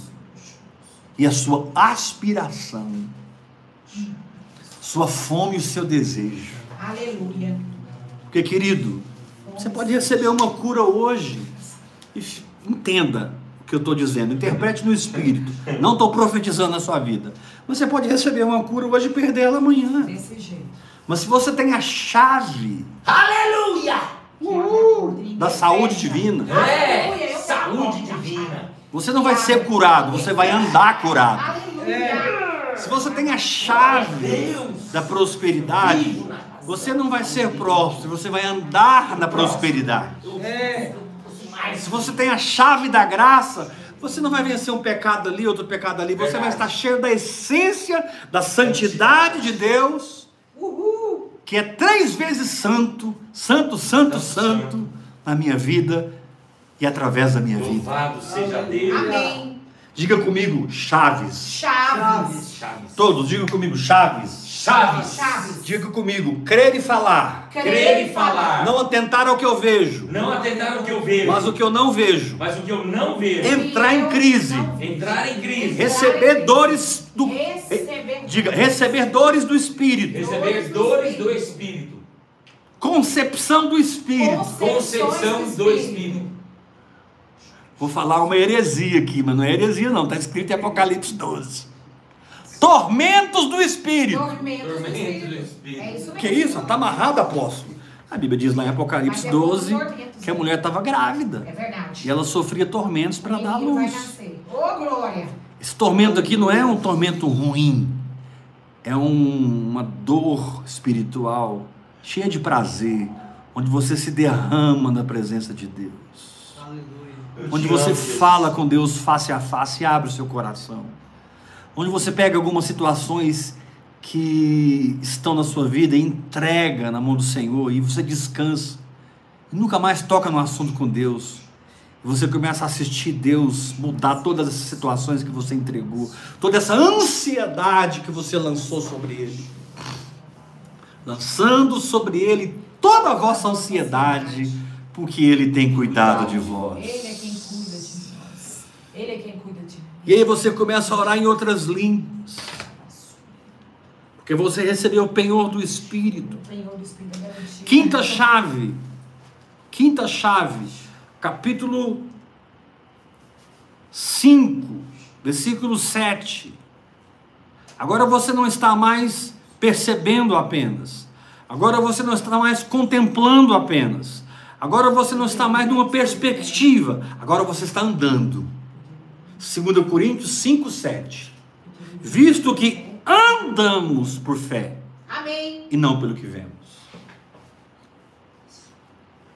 e a sua aspiração, sua fome e o seu desejo. Aleluia. Porque, querido, você pode receber uma cura hoje. E entenda que eu estou dizendo, interprete no espírito. Não estou profetizando na sua vida. Você pode receber uma cura hoje e perder ela amanhã. Desse jeito. Mas se você tem a chave Aleluia! da saúde divina, É! Saúde divina. você não vai ser curado, você vai andar curado. Se você tem a chave da prosperidade, você não vai ser próspero, você vai andar na prosperidade. É. Se você tem a chave da graça, você não vai vencer um pecado ali, outro pecado ali, você vai estar cheio da essência, da santidade de Deus, Uhul. que é três vezes santo, santo, santo, santo, na minha vida e através da minha vida. Louvado seja Deus. Amém. Diga comigo, chaves. Chaves. Chaves. Todos, digam comigo, chaves. Chaves. Chaves. Diga comigo, crer e falar. Crer e falar. Não atentar ao que eu vejo, Não atentar o que eu vejo. mas o que eu não vejo. Mas o que eu não vejo. Entrar em crise. Entrar em crise. Receber dores do. Receber. Diga, receber dores do Espírito. Receber dores do Espírito. Concepção do Espírito. Concepção do Espírito. Vou falar uma heresia aqui, mas não é heresia, não. Está escrito em Apocalipse 12. Tormentos do Espírito. Tormentos do Espírito. É isso. Que isso? Está amarrado, apóstolo. A Bíblia diz lá em Apocalipse Mas é 12 bom tormentos, que a né? mulher estava grávida. É verdade. E ela sofria tormentos para dar luz. Ô, glória. Esse tormento aqui não é um tormento ruim, é um- uma dor espiritual cheia de prazer, onde você se derrama na presença de Deus, Aleluia. Onde você amo, Deus. fala com Deus face a face e abre o seu coração, onde você pega algumas situações que estão na sua vida e entrega na mão do Senhor e você descansa, e nunca mais toca no assunto com Deus. E você começa a assistir Deus mudar todas essas situações que você entregou, toda essa ansiedade que você lançou sobre Ele. Lançando sobre Ele toda a vossa ansiedade, porque Ele tem cuidado de vós. Ele é quem cuida de nós. Ele é quem cuida. E aí você começa a orar em outras línguas, porque você recebeu o penhor do Espírito. É. Quinta chave. Quinta chave. Capítulo 5, versículo 7. Agora você não está mais percebendo apenas. Agora você não está mais contemplando apenas. Agora você não está mais numa perspectiva. Agora você está andando. 2 Coríntios 5, 7. Visto que andamos por fé Amém. e não pelo que vemos.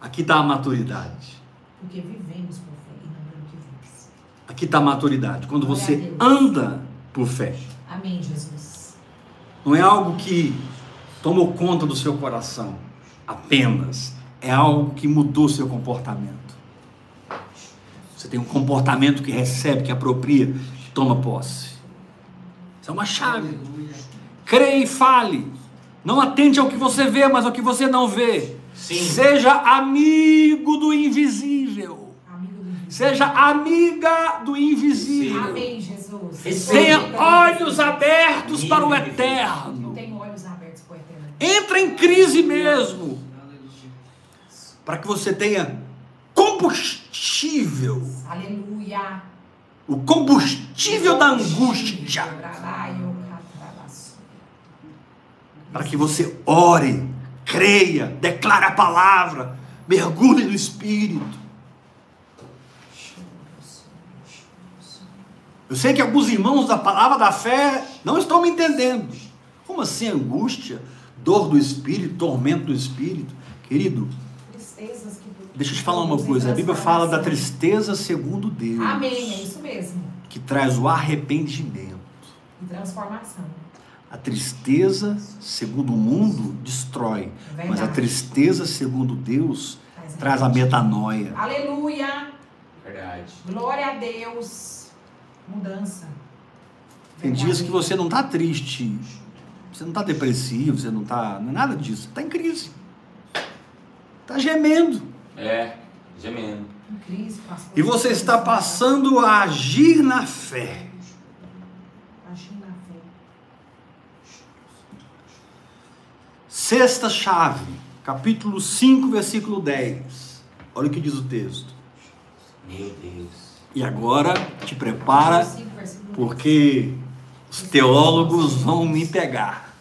Aqui está a maturidade. Porque vivemos por fé e não pelo que vemos. Aqui está a maturidade. Quando você anda por fé. Amém, Jesus. Não é algo que tomou conta do seu coração apenas. É algo que mudou seu comportamento. Você tem um comportamento que recebe, que apropria, que toma posse. Isso é uma chave. Creia e fale. Não atente ao que você vê, mas ao que você não vê. Sim. Seja amigo do invisível. Amigo do invisível. Seja amiga do invisível. Amém, Jesus. Tenha olhos abertos para o eterno. tenho olhos abertos para o eterno. Entra em crise mesmo, para que você tenha combustível. Aleluia. O combustível da angústia. Para que você ore, creia, declare a palavra, mergulhe no Espírito. Eu sei que alguns irmãos da palavra da fé não estão me entendendo. Como assim angústia? dor do espírito, tormento do espírito. Querido, Tristezas. Deixa eu te falar uma coisa. A Bíblia fala da tristeza segundo Deus, Amém, é isso mesmo. que traz o arrependimento. E transformação. A tristeza segundo o mundo destrói, mas a Verdade. tristeza segundo Deus Traz traz a metanoia. Aleluia! Verdade. Glória a Deus! Mudança. Tem dias que você não está triste, você não está depressivo, você não está. Não é nada disso. Você está em crise. Está gemendo. É, gemendo. E você está passando a agir na fé. Agir na fé. Sexta chave, capítulo 5, versículo 10. Olha o que diz o texto. Meu Deus. E agora te prepara, porque os teólogos vão me pegar.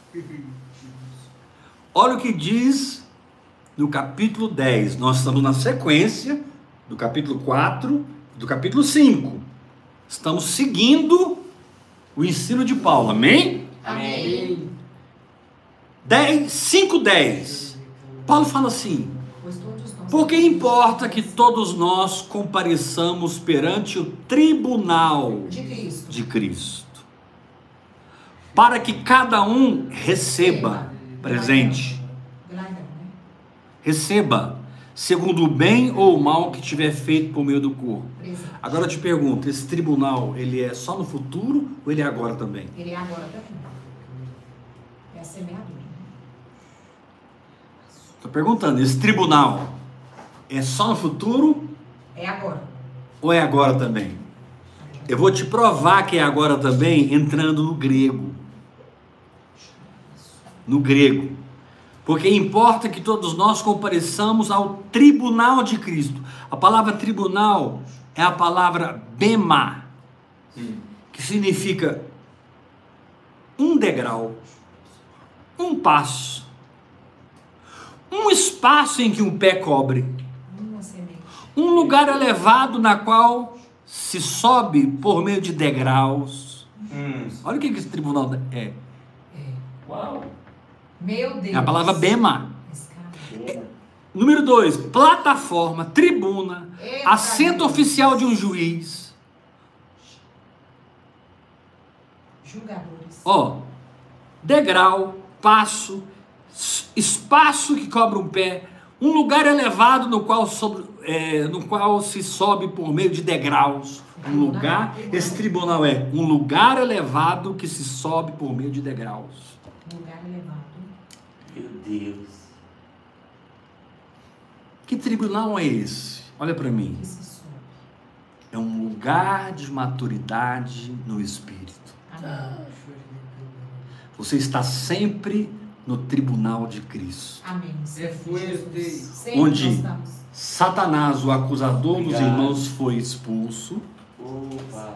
Olha o que diz no capítulo 10. Nós estamos na sequência do capítulo 4, do capítulo 5. Estamos seguindo o ensino de Paulo, amém? Amém. 10, 5, 10. Paulo fala assim. Porque importa que todos nós compareçamos perante o tribunal De Cristo. de Cristo, para que cada um receba presente? Receba segundo o bem ou o mal que tiver feito por meio do corpo. Presente. Agora eu te pergunto, esse tribunal, ele é só no futuro ou ele é agora também? Ele é agora também. É a semeadura. Estou perguntando, esse tribunal é só no futuro É agora. ou é agora também? Eu vou te provar que é agora também entrando no grego. No grego. Porque importa que todos nós compareçamos ao tribunal de Cristo. A palavra tribunal é a palavra bema, que significa um degrau, um passo, um espaço em que um pé cobre um lugar elevado na qual se sobe por meio de degraus. Hum. Olha o que que esse tribunal é. É. Uau. Meu Deus. É a palavra bema. Escada. Número dois, plataforma, tribuna, Eita, assento Deus. oficial de um juiz. Julgadores. Ó, degrau, passo, espaço que cobre um pé, um lugar elevado no qual, sobre- é, no qual se sobe por meio de degraus. Um lugar, esse tribunal é um lugar elevado que se sobe por meio de degraus. Lugar elevado. Meu Deus. Que tribunal é esse? Olha para mim. É um lugar de maturidade no espírito. Você está sempre no tribunal de Cristo. Amém. Senhor É Onde? Satanás, o acusador dos irmãos, foi expulso. Oh, pai.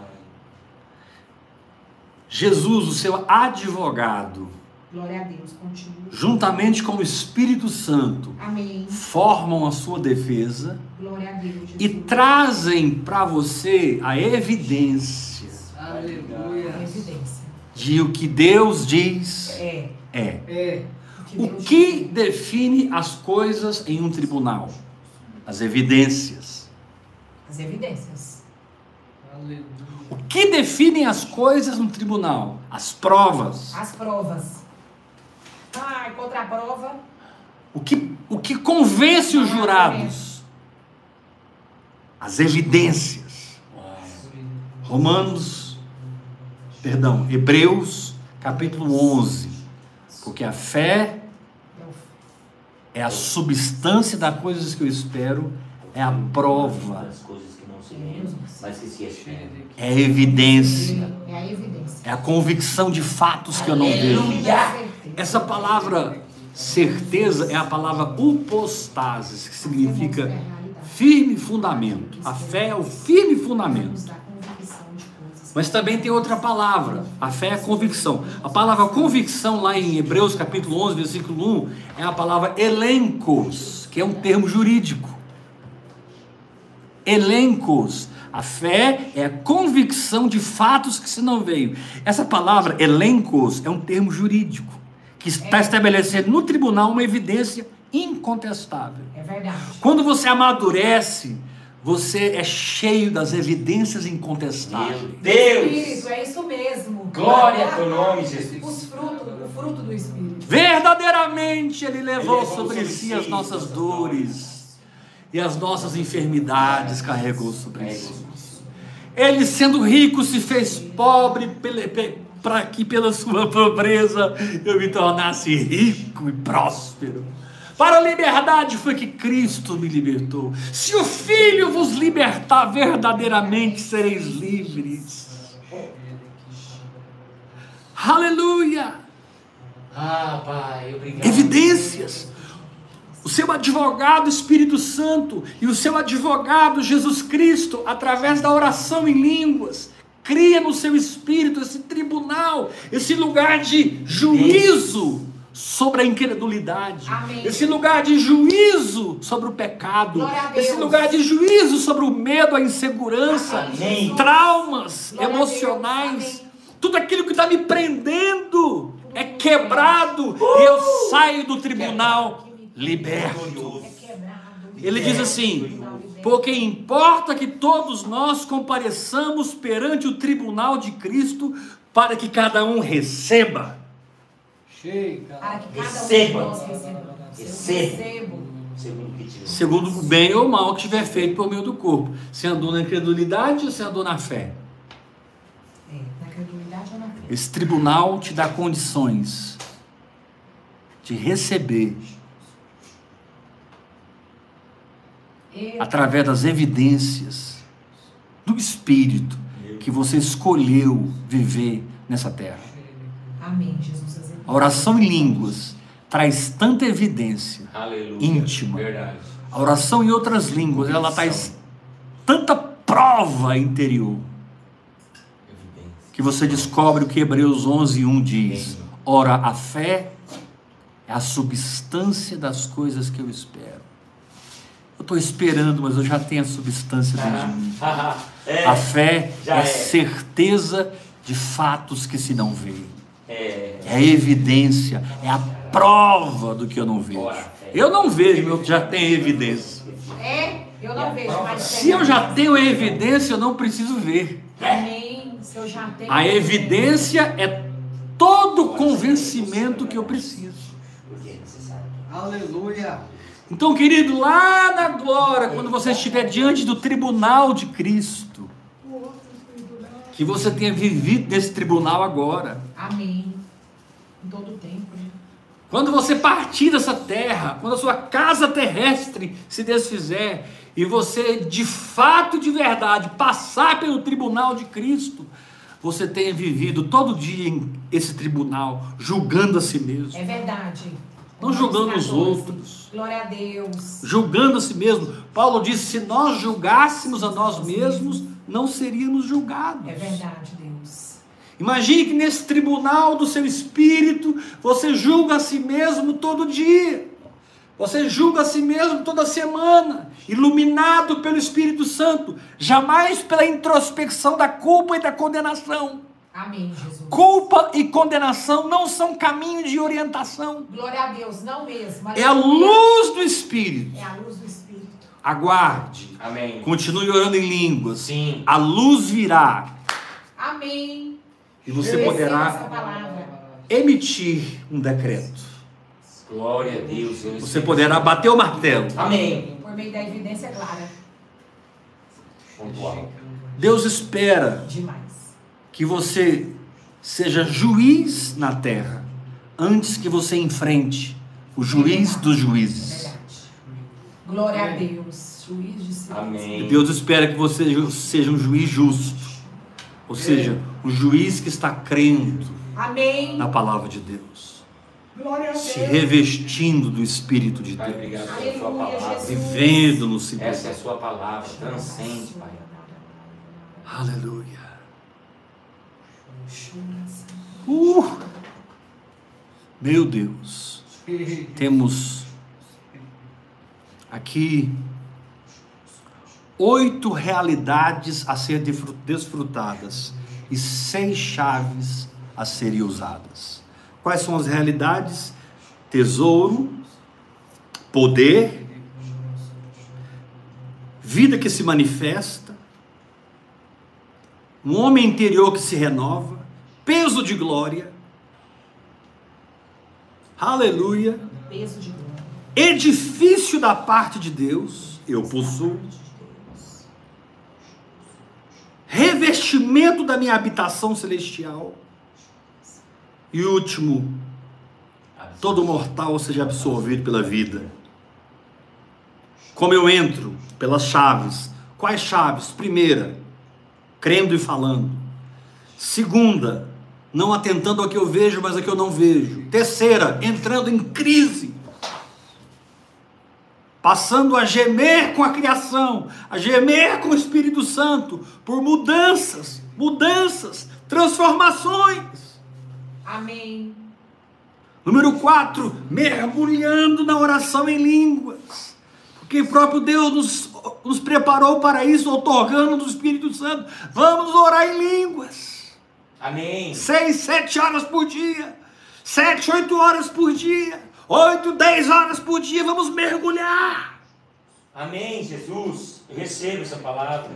Jesus, o seu advogado, Glória a Deus. Continua. juntamente com o Espírito Santo, Amém. formam a sua defesa Glória a Deus. Jesus. e trazem para você a evidência Aleluia. A evidência. de o que Deus diz É. é. É. O que diz. define as coisas em um tribunal? As evidências. As evidências. Aleluia. O que define as coisas no tribunal? As provas. As provas. Ah, contra a prova. O que, o que convence os jurados? As evidências. Romanos, perdão, Hebreus, capítulo 11. Porque a fé é a substância das coisas que eu espero, é a prova, Mas que se é a evidência, É a evidência. é a convicção de fatos que eu não vejo. Essa palavra certeza é a palavra upostasis, que significa firme fundamento. A fé é o firme fundamento. Mas também tem outra palavra. A fé é convicção. A palavra convicção lá em Hebreus capítulo 11, versículo 1, é a palavra elencos, que é um termo jurídico. Elencos. A fé é a convicção de fatos que se não veio. Essa palavra elencos é um termo jurídico que está estabelecendo no tribunal uma evidência incontestável. É verdade. Quando você amadurece, você é cheio das evidências Meu incontestáveis. Deus! Espírito, é isso mesmo. Glória ao teu nome, Jesus. Os frutos, o fruto do Espírito. Verdadeiramente Ele levou, Ele levou sobre sobre si si as nossas nossas dores e as nossas enfermidades carregou sobre si. Ele, sendo rico, se fez pobre para que, pela sua pobreza, eu me tornasse rico e próspero. Para a liberdade foi que Cristo me libertou. Se o Filho vos libertar, verdadeiramente sereis livres. Aleluia! Ah, Pai, obrigado. Evidências. O seu advogado Espírito Santo e o seu advogado Jesus Cristo, através da oração em línguas, cria no seu espírito esse tribunal, esse lugar de juízo sobre a incredulidade, Amém. esse lugar de juízo sobre o pecado, esse lugar de juízo sobre o medo, a insegurança, Amém. traumas Glória emocionais, tudo aquilo que está me prendendo é quebrado e eu saio do tribunal liberto. Ele diz assim: porque importa que todos nós compareçamos perante o tribunal de Cristo para que cada um receba. Um Receba. receba. Segundo o bem ou mal que tiver feito por meio do corpo. Se andou na incredulidade ou se andou na fé. É, na credulidade ou na fé. Esse tribunal te dá condições de receber E- através das evidências do Espírito que você escolheu viver nessa terra. Amém, Jesus. A oração em línguas traz tanta evidência. Aleluia. Íntima. Verdade. A oração em outras línguas, ela traz tanta prova interior que você descobre o que Hebreus 11:1 diz. Ora, a fé é a substância das coisas que eu espero. Eu estou esperando, mas eu já tenho a substância dentro de mim. é, A fé é a é. certeza de fatos que se não veem. é, É a evidência, é a prova do que eu não vejo. Eu não vejo, eu já tenho evidência. É, eu não vejo, mas Se eu já tenho a evidência, eu não preciso ver. Amém. Se eu já tenho. A evidência é todo o convencimento que eu preciso. é. Aleluia. Então, querido, lá na glória, quando você estiver diante do tribunal de Cristo, que você tenha vivido nesse tribunal agora. Amém. Em todo o tempo. né? Quando você partir dessa terra, quando a sua casa terrestre se desfizer e você de fato, de verdade, passar pelo tribunal de Cristo, você tenha vivido todo dia em esse tribunal, julgando a si mesmo, É verdade. Não julgando os 14. outros, Glória a Deus. julgando a si mesmo. Paulo disse: se nós julgássemos a nós mesmos, não seríamos julgados. É verdade, Deus. Imagine que nesse tribunal do seu espírito, você julga a si mesmo todo dia. Você julga a si mesmo toda semana, iluminado pelo Espírito Santo, jamais pela introspecção da culpa e da condenação. Amém, Jesus. Culpa e condenação não são caminho de orientação. Glória a Deus, não mesmo. É a luz do Espírito. É a luz do Espírito. Aguarde. Amém. Continue orando em línguas. Sim. A luz virá Amém. e você Eu poderá emitir um decreto. Glória a Deus. Senhor. Você poderá bater o martelo. Amém. Por meio da evidência clara. Pontual. Deus espera Demais. Que você seja juiz na terra antes que você enfrente o juiz dos juízes. verdade. Glória a Deus. Juiz de si. Amém. Deus espera que você seja um juiz justo, ou seja, um juiz que está crendo Amém. na palavra de Deus, a se Deus. revestindo do Espírito de Pai, Deus, obrigado pela sua Aleluia, palavra. Jesus. vivendo no Essa é a sua palavra. Transcende, Pai. Aleluia. Uh! Meu Deus. Temos aqui oito realidades a ser desfru- desfrutadas e seis chaves a serem usadas. Quais são as realidades? Tesouro, poder, vida que se manifesta, um homem interior que se renova, peso de glória, aleluia, Peso de glória. edifício da parte de Deus, eu possuo, revestimento da minha habitação celestial, e último, todo mortal seja absorvido pela vida. Como eu entro? Pelas chaves. Quais chaves? Primeira, crendo e falando. Segunda, não atentando ao que eu vejo, mas ao que eu não vejo. Terceira, entrando em crise. Passando a gemer com a criação, a gemer com o Espírito Santo, por mudanças, mudanças, transformações. Amém. Número 4, mergulhando na oração em línguas. Porque o próprio Deus nos, nos preparou para isso, otorgando do Espírito Santo. Vamos orar em línguas. Amém. Seis, sete horas por dia. Sete, oito horas por dia. Oito, dez horas por dia. Vamos mergulhar. Amém, Jesus. Eu recebo essa palavra.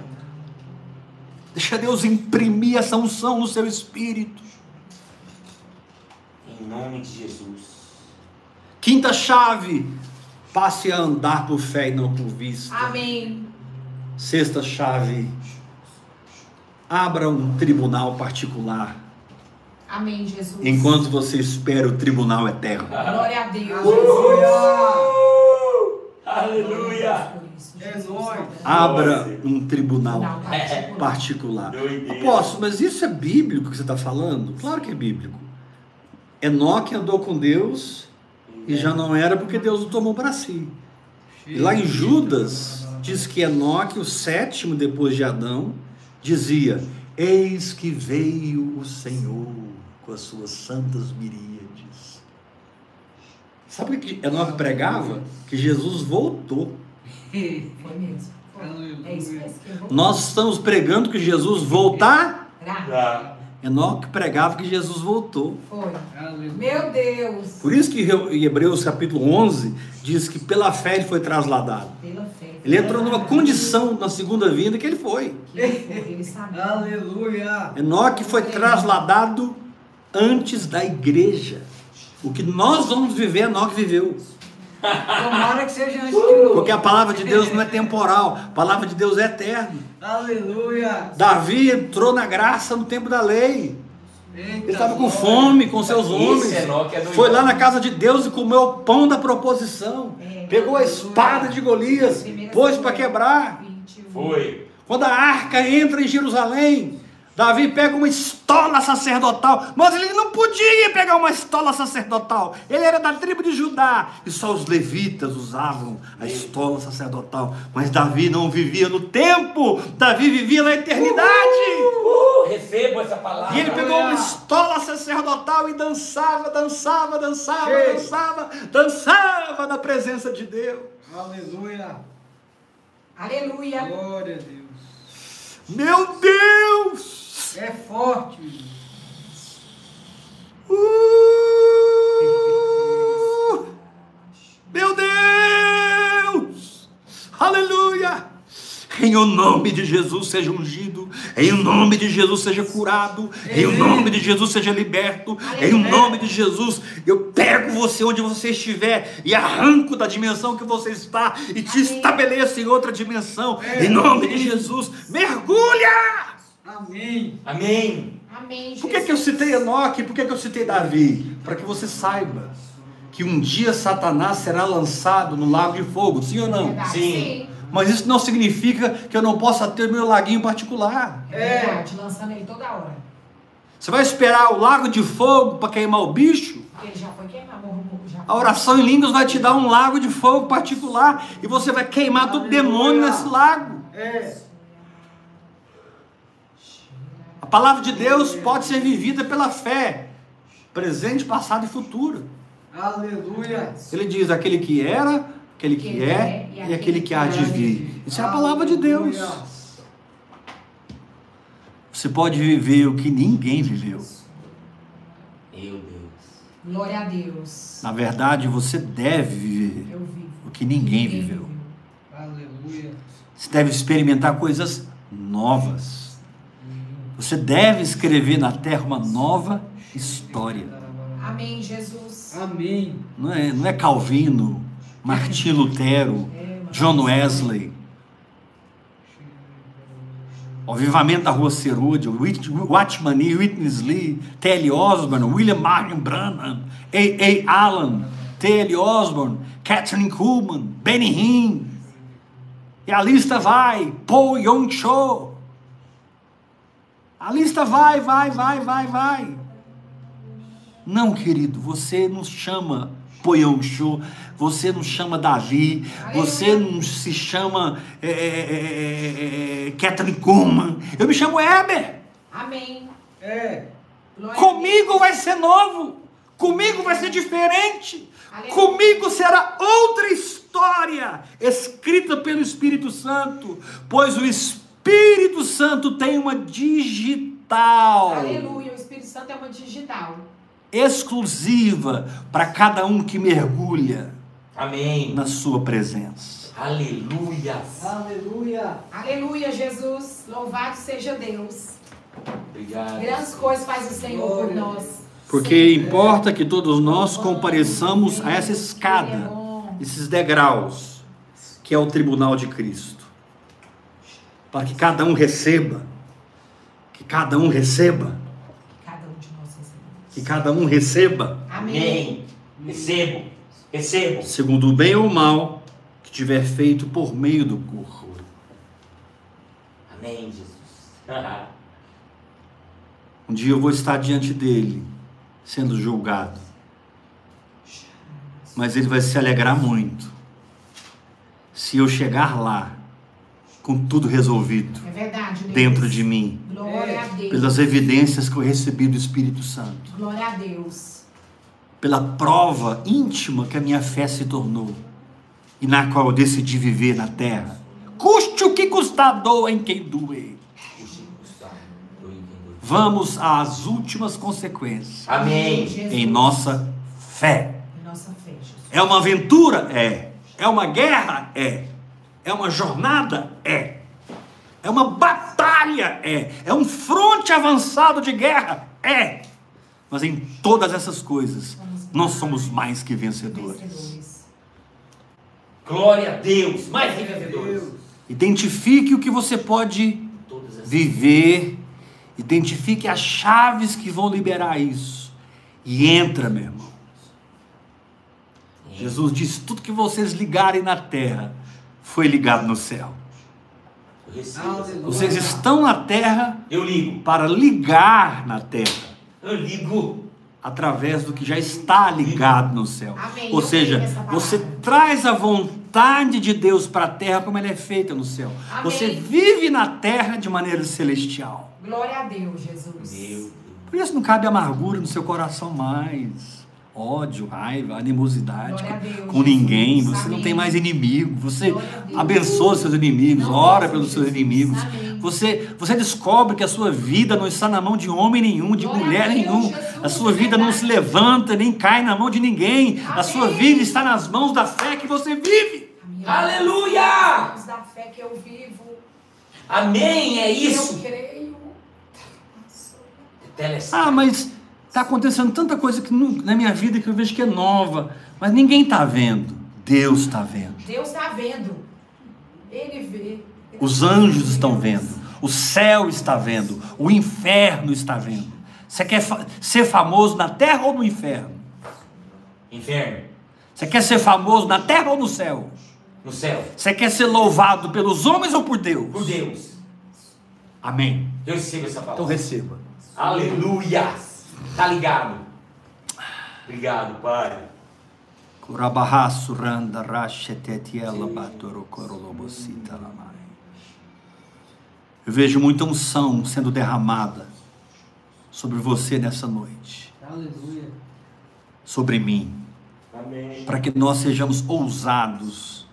Deixa Deus imprimir essa unção no seu espírito. Em nome de Jesus. Quinta chave. Passe a andar por fé e não por vista. Amém. Sexta chave. Abra um tribunal particular Amém, Jesus. enquanto você espera o tribunal eterno. Glória a Deus. Aleluia. É Jesus. nóis. Abra um tribunal particular. Apóstolo, mas isso é bíblico que você está falando? Claro que é bíblico. Enoque andou com Deus e já não era porque Deus o tomou para si. E lá em Judas, diz que Enoque, o sétimo depois de Adão, dizia: Eis que veio o Senhor com as suas santas miríades. Sabe o que Enoque pregava? Que Jesus voltou. Foi mesmo. É isso mesmo. Nós estamos pregando que Jesus voltará. Enoque pregava que Jesus voltou. Foi. Meu Deus. Por isso que em Hebreus capítulo 11 diz que pela fé ele foi trasladado. Pela fé. Ele entrou numa condição na segunda vinda que ele foi. Ele sabia. Aleluia. Enoque foi trasladado antes da igreja. O que nós vamos viver, Enoque viveu. Tomara que seja antes de. Porque a palavra de Deus não é temporal, a palavra de Deus é eterna. Aleluia. Davi entrou na graça no tempo da lei. Ele estava com fome com seus homens. É doidão. Foi lá na casa de Deus e comeu o pão da proposição. É. Pegou a espada de Golias, pôs para quebrar. 21. Foi. Quando a arca entra em Jerusalém, Davi pega uma estola sacerdotal, mas ele não podia pegar uma estola sacerdotal. Ele era da tribo de Judá e só os levitas usavam a estola sacerdotal. Mas Davi não vivia no tempo, Davi vivia na eternidade. Recebo essa palavra. E ele pegou uma estola sacerdotal e dançava, dançava, dançava, Cheio. dançava, dançava na presença de Deus. Aleluia. Aleluia. Glória a Deus. Meu Deus! É forte. Uh! Meu Deus! Aleluia! Em o nome de Jesus seja ungido, em o nome de Jesus seja curado, em o nome de Jesus seja liberto, em o nome de Jesus eu pego você onde você estiver e arranco da dimensão que você está e te estabeleço em outra dimensão, em nome de Jesus, mergulha! Amém. Amém. Amém. Por que, que eu citei Enoque? Por que, que eu citei Davi? Para que você saiba que um dia Satanás será lançado no lago de fogo, sim ou não? Verdade, Sim. Mas isso não significa que eu não possa ter meu laguinho particular. É verdade, lançando ele toda hora. Você vai esperar o lago de fogo para queimar o bicho? Porque ele já foi queimado, já A oração em línguas vai te dar um lago de fogo particular e você vai queimar todo demônio nesse lago. É. A palavra de Deus pode ser vivida pela fé, presente, passado e futuro. Aleluia. Ele diz: aquele que era, aquele que é e aquele que há de vir. Isso é a palavra de Deus. Você pode viver o que ninguém viveu. Meu Deus. Glória a Deus. Na verdade, você deve viver o que ninguém viveu. Aleluia. Você deve experimentar coisas novas. Você deve escrever na terra uma nova história. Amém, Jesus. Amém. Não é, não é Calvino, Martim Lutero, John Wesley. O avivamento da Rua Whit- Watchman Nee, Whitney Lee, T.L. Osborne, William Marion Branham, A.A. Allen, T.L. Osborne, Catherine Kuhlman, Benny Hinn. E a lista vai, Paul Yong Cho. A lista vai, vai, vai, vai, vai. Não, querido, você não chama Poyong Cho, você não chama Davi, você não se chama é, é, é, é, Catherine Kuhlman. Eu me chamo Heber. Amém. É. Comigo vai ser novo. Comigo vai ser diferente. Aleluia. Comigo será outra história escrita pelo Espírito Santo, pois o Espírito Santo tem uma digital Aleluia. O Espírito Santo é uma digital. exclusiva para cada um que mergulha Amém. na sua presença. Aleluia. Aleluia. Aleluia, Jesus. Louvado seja Deus. Obrigado. Grandes coisas faz o Senhor por Glória a nós. Porque importa que todos nós compareçamos a essa é escada, esses degraus, que é o tribunal de Cristo. Para que cada um receba, que cada um receba, Cada um de nós recebemos. que cada um receba, Amém. Amém. Recebo. Recebo. segundo o bem ou o mal que tiver feito por meio do corpo. Amém, Jesus. Um dia eu vou estar diante dele, sendo julgado. Mas ele vai se alegrar muito se eu chegar lá com tudo resolvido É verdade, Deus. dentro de mim, Glória a Deus. pelas evidências que eu recebi do Espírito Santo, Glória a Deus. pela prova íntima que a minha fé se tornou e na qual eu decidi viver na terra. Custe o que custar, doa em quem doer. Vamos às últimas consequências Amém. Jesus. em nossa fé. Em nossa fé, Jesus. É uma aventura? É. É uma guerra? É. É uma jornada? É. É uma batalha? É. É um fronte avançado de guerra? É. Mas em todas essas coisas, nós somos mais que vencedores. Glória a Deus. Mais que vencedores. Identifique o que você pode viver. Identifique as chaves que vão liberar isso. E entra, meu irmão. Jesus disse: tudo que vocês ligarem na terra foi ligado no céu. Vocês estão na terra Eu ligo. para ligar na terra Eu ligo. através do que já está ligado no céu. Amém. Ou seja, você traz a vontade de Deus para a terra como ela é feita no céu. Amém. Você vive na terra de maneira celestial. Glória a Deus, Jesus. Meu Deus. Por isso não cabe amargura no seu coração mais. Ódio, raiva, animosidade Deus, com ninguém. Você não Amém. tem mais inimigo. Você abençoa seus inimigos, Não ora pelos seus inimigos. Amém. Você, você descobre que a sua vida não está na mão de homem nenhum, de Glória mulher nenhum. A sua vida não se levanta nem cai na mão de ninguém. A sua Amém. vida está nas mãos da fé que você vive. Amém. Aleluia! Da fé que eu vivo. Amém. É Eu isso. creio. Telescópio. Ah, mas está acontecendo tanta coisa que não- na minha vida que eu vejo que é nova, mas ninguém está vendo. Deus está vendo. Deus está vendo. Ele vê. Os anjos estão vendo. O céu está vendo. O inferno está vendo. Você quer fa- ser famoso na terra ou no inferno? Inferno. Você quer ser famoso na terra ou no céu? No céu. Você quer ser louvado pelos homens ou por Deus? Por Deus. Amém. Eu recebo essa Então palavra. receba. Aleluia. Tá ligado? Obrigado, Pai. Kurabahasu randa rachetetiela batoro lamai. Eu vejo muita unção sendo derramada sobre você nessa noite, Aleluia. sobre mim, para que nós sejamos ousados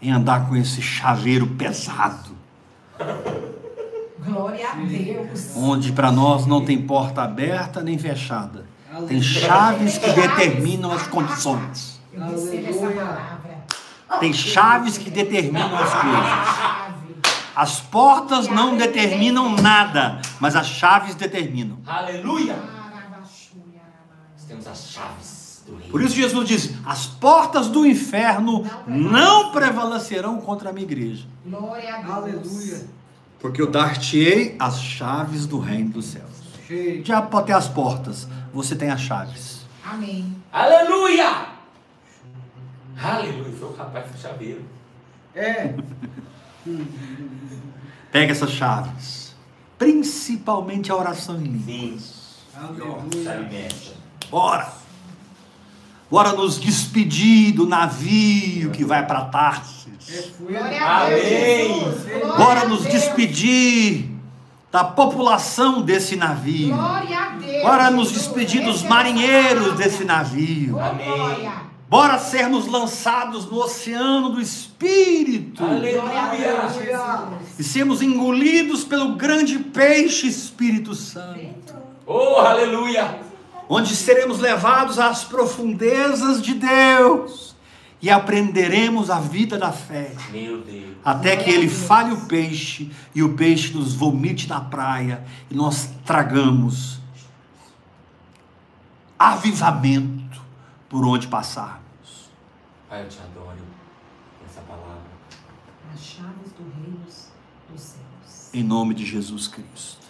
em andar com esse chaveiro pesado, Glória a Deus. onde para nós não tem porta aberta nem fechada. Tem chaves que determinam as condições. Eu recebo essa Aleluia. palavra. Tem chaves que determinam as coisas. As portas não determinam nada, mas as chaves determinam. Aleluia! Temos as chaves do reino. Por isso Jesus diz: as portas do inferno não prevalecerão contra a minha igreja. Glória a Deus. Aleluia. Porque eu dar-te-ei as chaves do reino dos céus. O diabo pode ter as portas, você tem as chaves. Amém. Aleluia! Aleluia! Foi o rapaz do chaveiro. É. Pega essas chaves. Principalmente a oração em Sim. línguas. Aleluia. Bora! Bora nos despedir do navio que vai para Tarsis. É Amém. Bora nos despedir da população desse navio. Bora nos despedir dos Receba marinheiros desse navio. Amém. Bora sermos lançados no oceano do Espírito. Aleluia! E sermos engolidos pelo grande peixe Espírito Santo. Oh, aleluia! Onde seremos levados às profundezas de Deus. E aprenderemos a vida da fé. Meu Deus. Até que ele fale o peixe e o peixe nos vomite na praia e nós tragamos avivamento por onde passarmos. Pai, eu te adoro por essa palavra. As chaves do reino dos céus. Em nome de Jesus Cristo.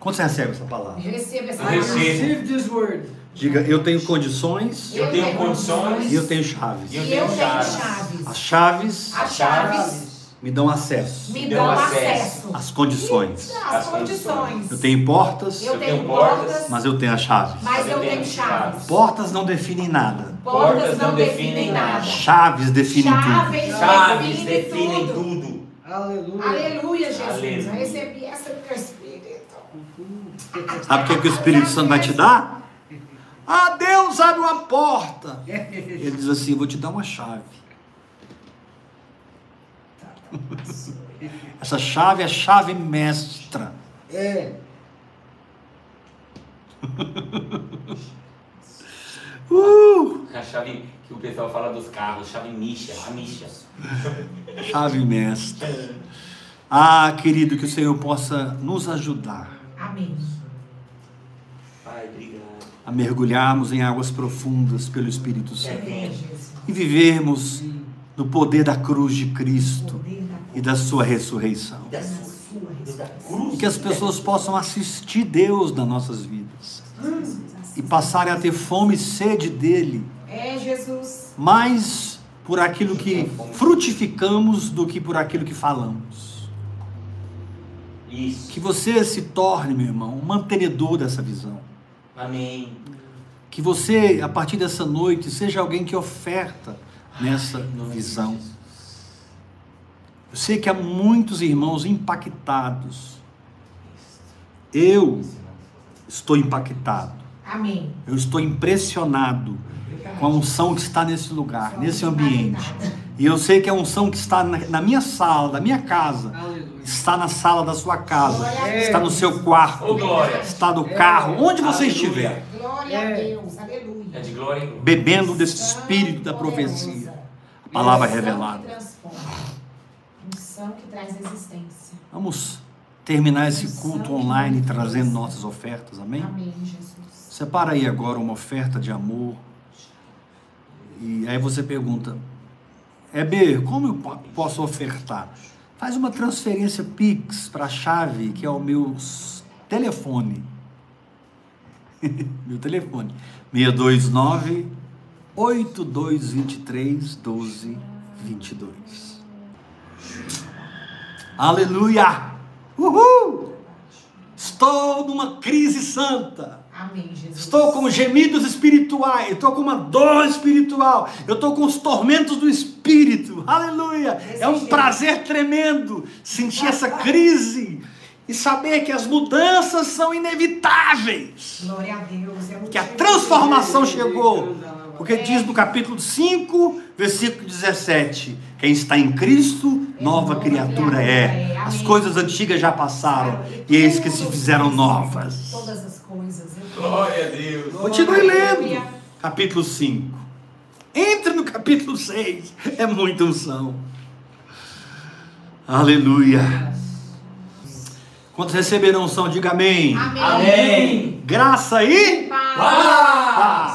Quando você recebe essa palavra? Receba essa palavra. recebo. This word. Diga, eu tenho condições Eu tenho condições. e eu tenho chaves. E eu tenho chaves. As chaves As chaves me dão acesso me dão acesso. às condições. As As condições. Eu tenho portas, Eu tenho portas, mas eu tenho as chaves. mas eu tenho chaves. Portas não definem nada. Portas não definem nada. Chaves definem tudo. Chaves definem tudo. Aleluia. Aleluia, Jesus. Eu recebi essa Espírito. Sabe o que, que o Espírito Santo vai te dar? Ah, Deus abre uma porta. Ele diz assim: vou te dar uma chave. Essa chave é a chave mestra. É. Uh, A chave que o pessoal fala dos carros, chave micha, a micha. chave mestra. Ah, querido, que o Senhor possa nos ajudar Amém. A mergulharmos em águas profundas pelo Espírito Santo e vivermos no poder da cruz de Cristo e da sua ressurreição. E que as pessoas possam assistir Deus nas nossas vidas e passarem a ter fome e sede dele, É, Jesus. mais por aquilo que frutificamos do que por aquilo que falamos. Isso. Que você se torne, meu irmão, um mantenedor dessa visão. Amém. Que você, a partir dessa noite, seja alguém que oferta nessa de visão. Eu sei que há muitos irmãos impactados. Eu estou impactado. Amém. Eu estou impressionado com a unção que está nesse lugar, nesse ambiente. E eu sei que a unção que está na, na minha sala, da minha casa, Aleluia. Está na sala da sua casa, está no seu quarto, está no carro, onde você estiver, Glória a É. Deus. Aleluia. É de glória em glória. bebendo desse espírito da profecia, a palavra revelada. Que transforma. Unção que traz existência. Vamos terminar esse culto online trazendo nossas ofertas, amém? Amém, Jesus. Separa aí agora uma oferta de amor. E aí você pergunta, Heber, como eu po- posso ofertar? Faz uma transferência Pix para a chave, que é o meu telefone. meu telefone. 629 8223 1222. Aleluia! Uhul! Estou numa crise santa. Amém, Jesus. Estou com gemidos espirituais, estou com uma dor espiritual, eu estou com os tormentos do espírito. Aleluia! É um prazer tremendo sentir essa crise e saber que as mudanças são inevitáveis. Glória a Deus. É Que a transformação chegou. Porque diz no capítulo 5, versículo 17: Quem está em Cristo, nova criatura é. As coisas antigas já passaram e eis que se fizeram novas. Todas as coisas. Glória a Deus. Continue lendo. Capítulo 5. Entre no capítulo 6. É muita unção. Aleluia. Quantos receberam unção, diga amém. Amém. Amém. Graça e Paz. Paz.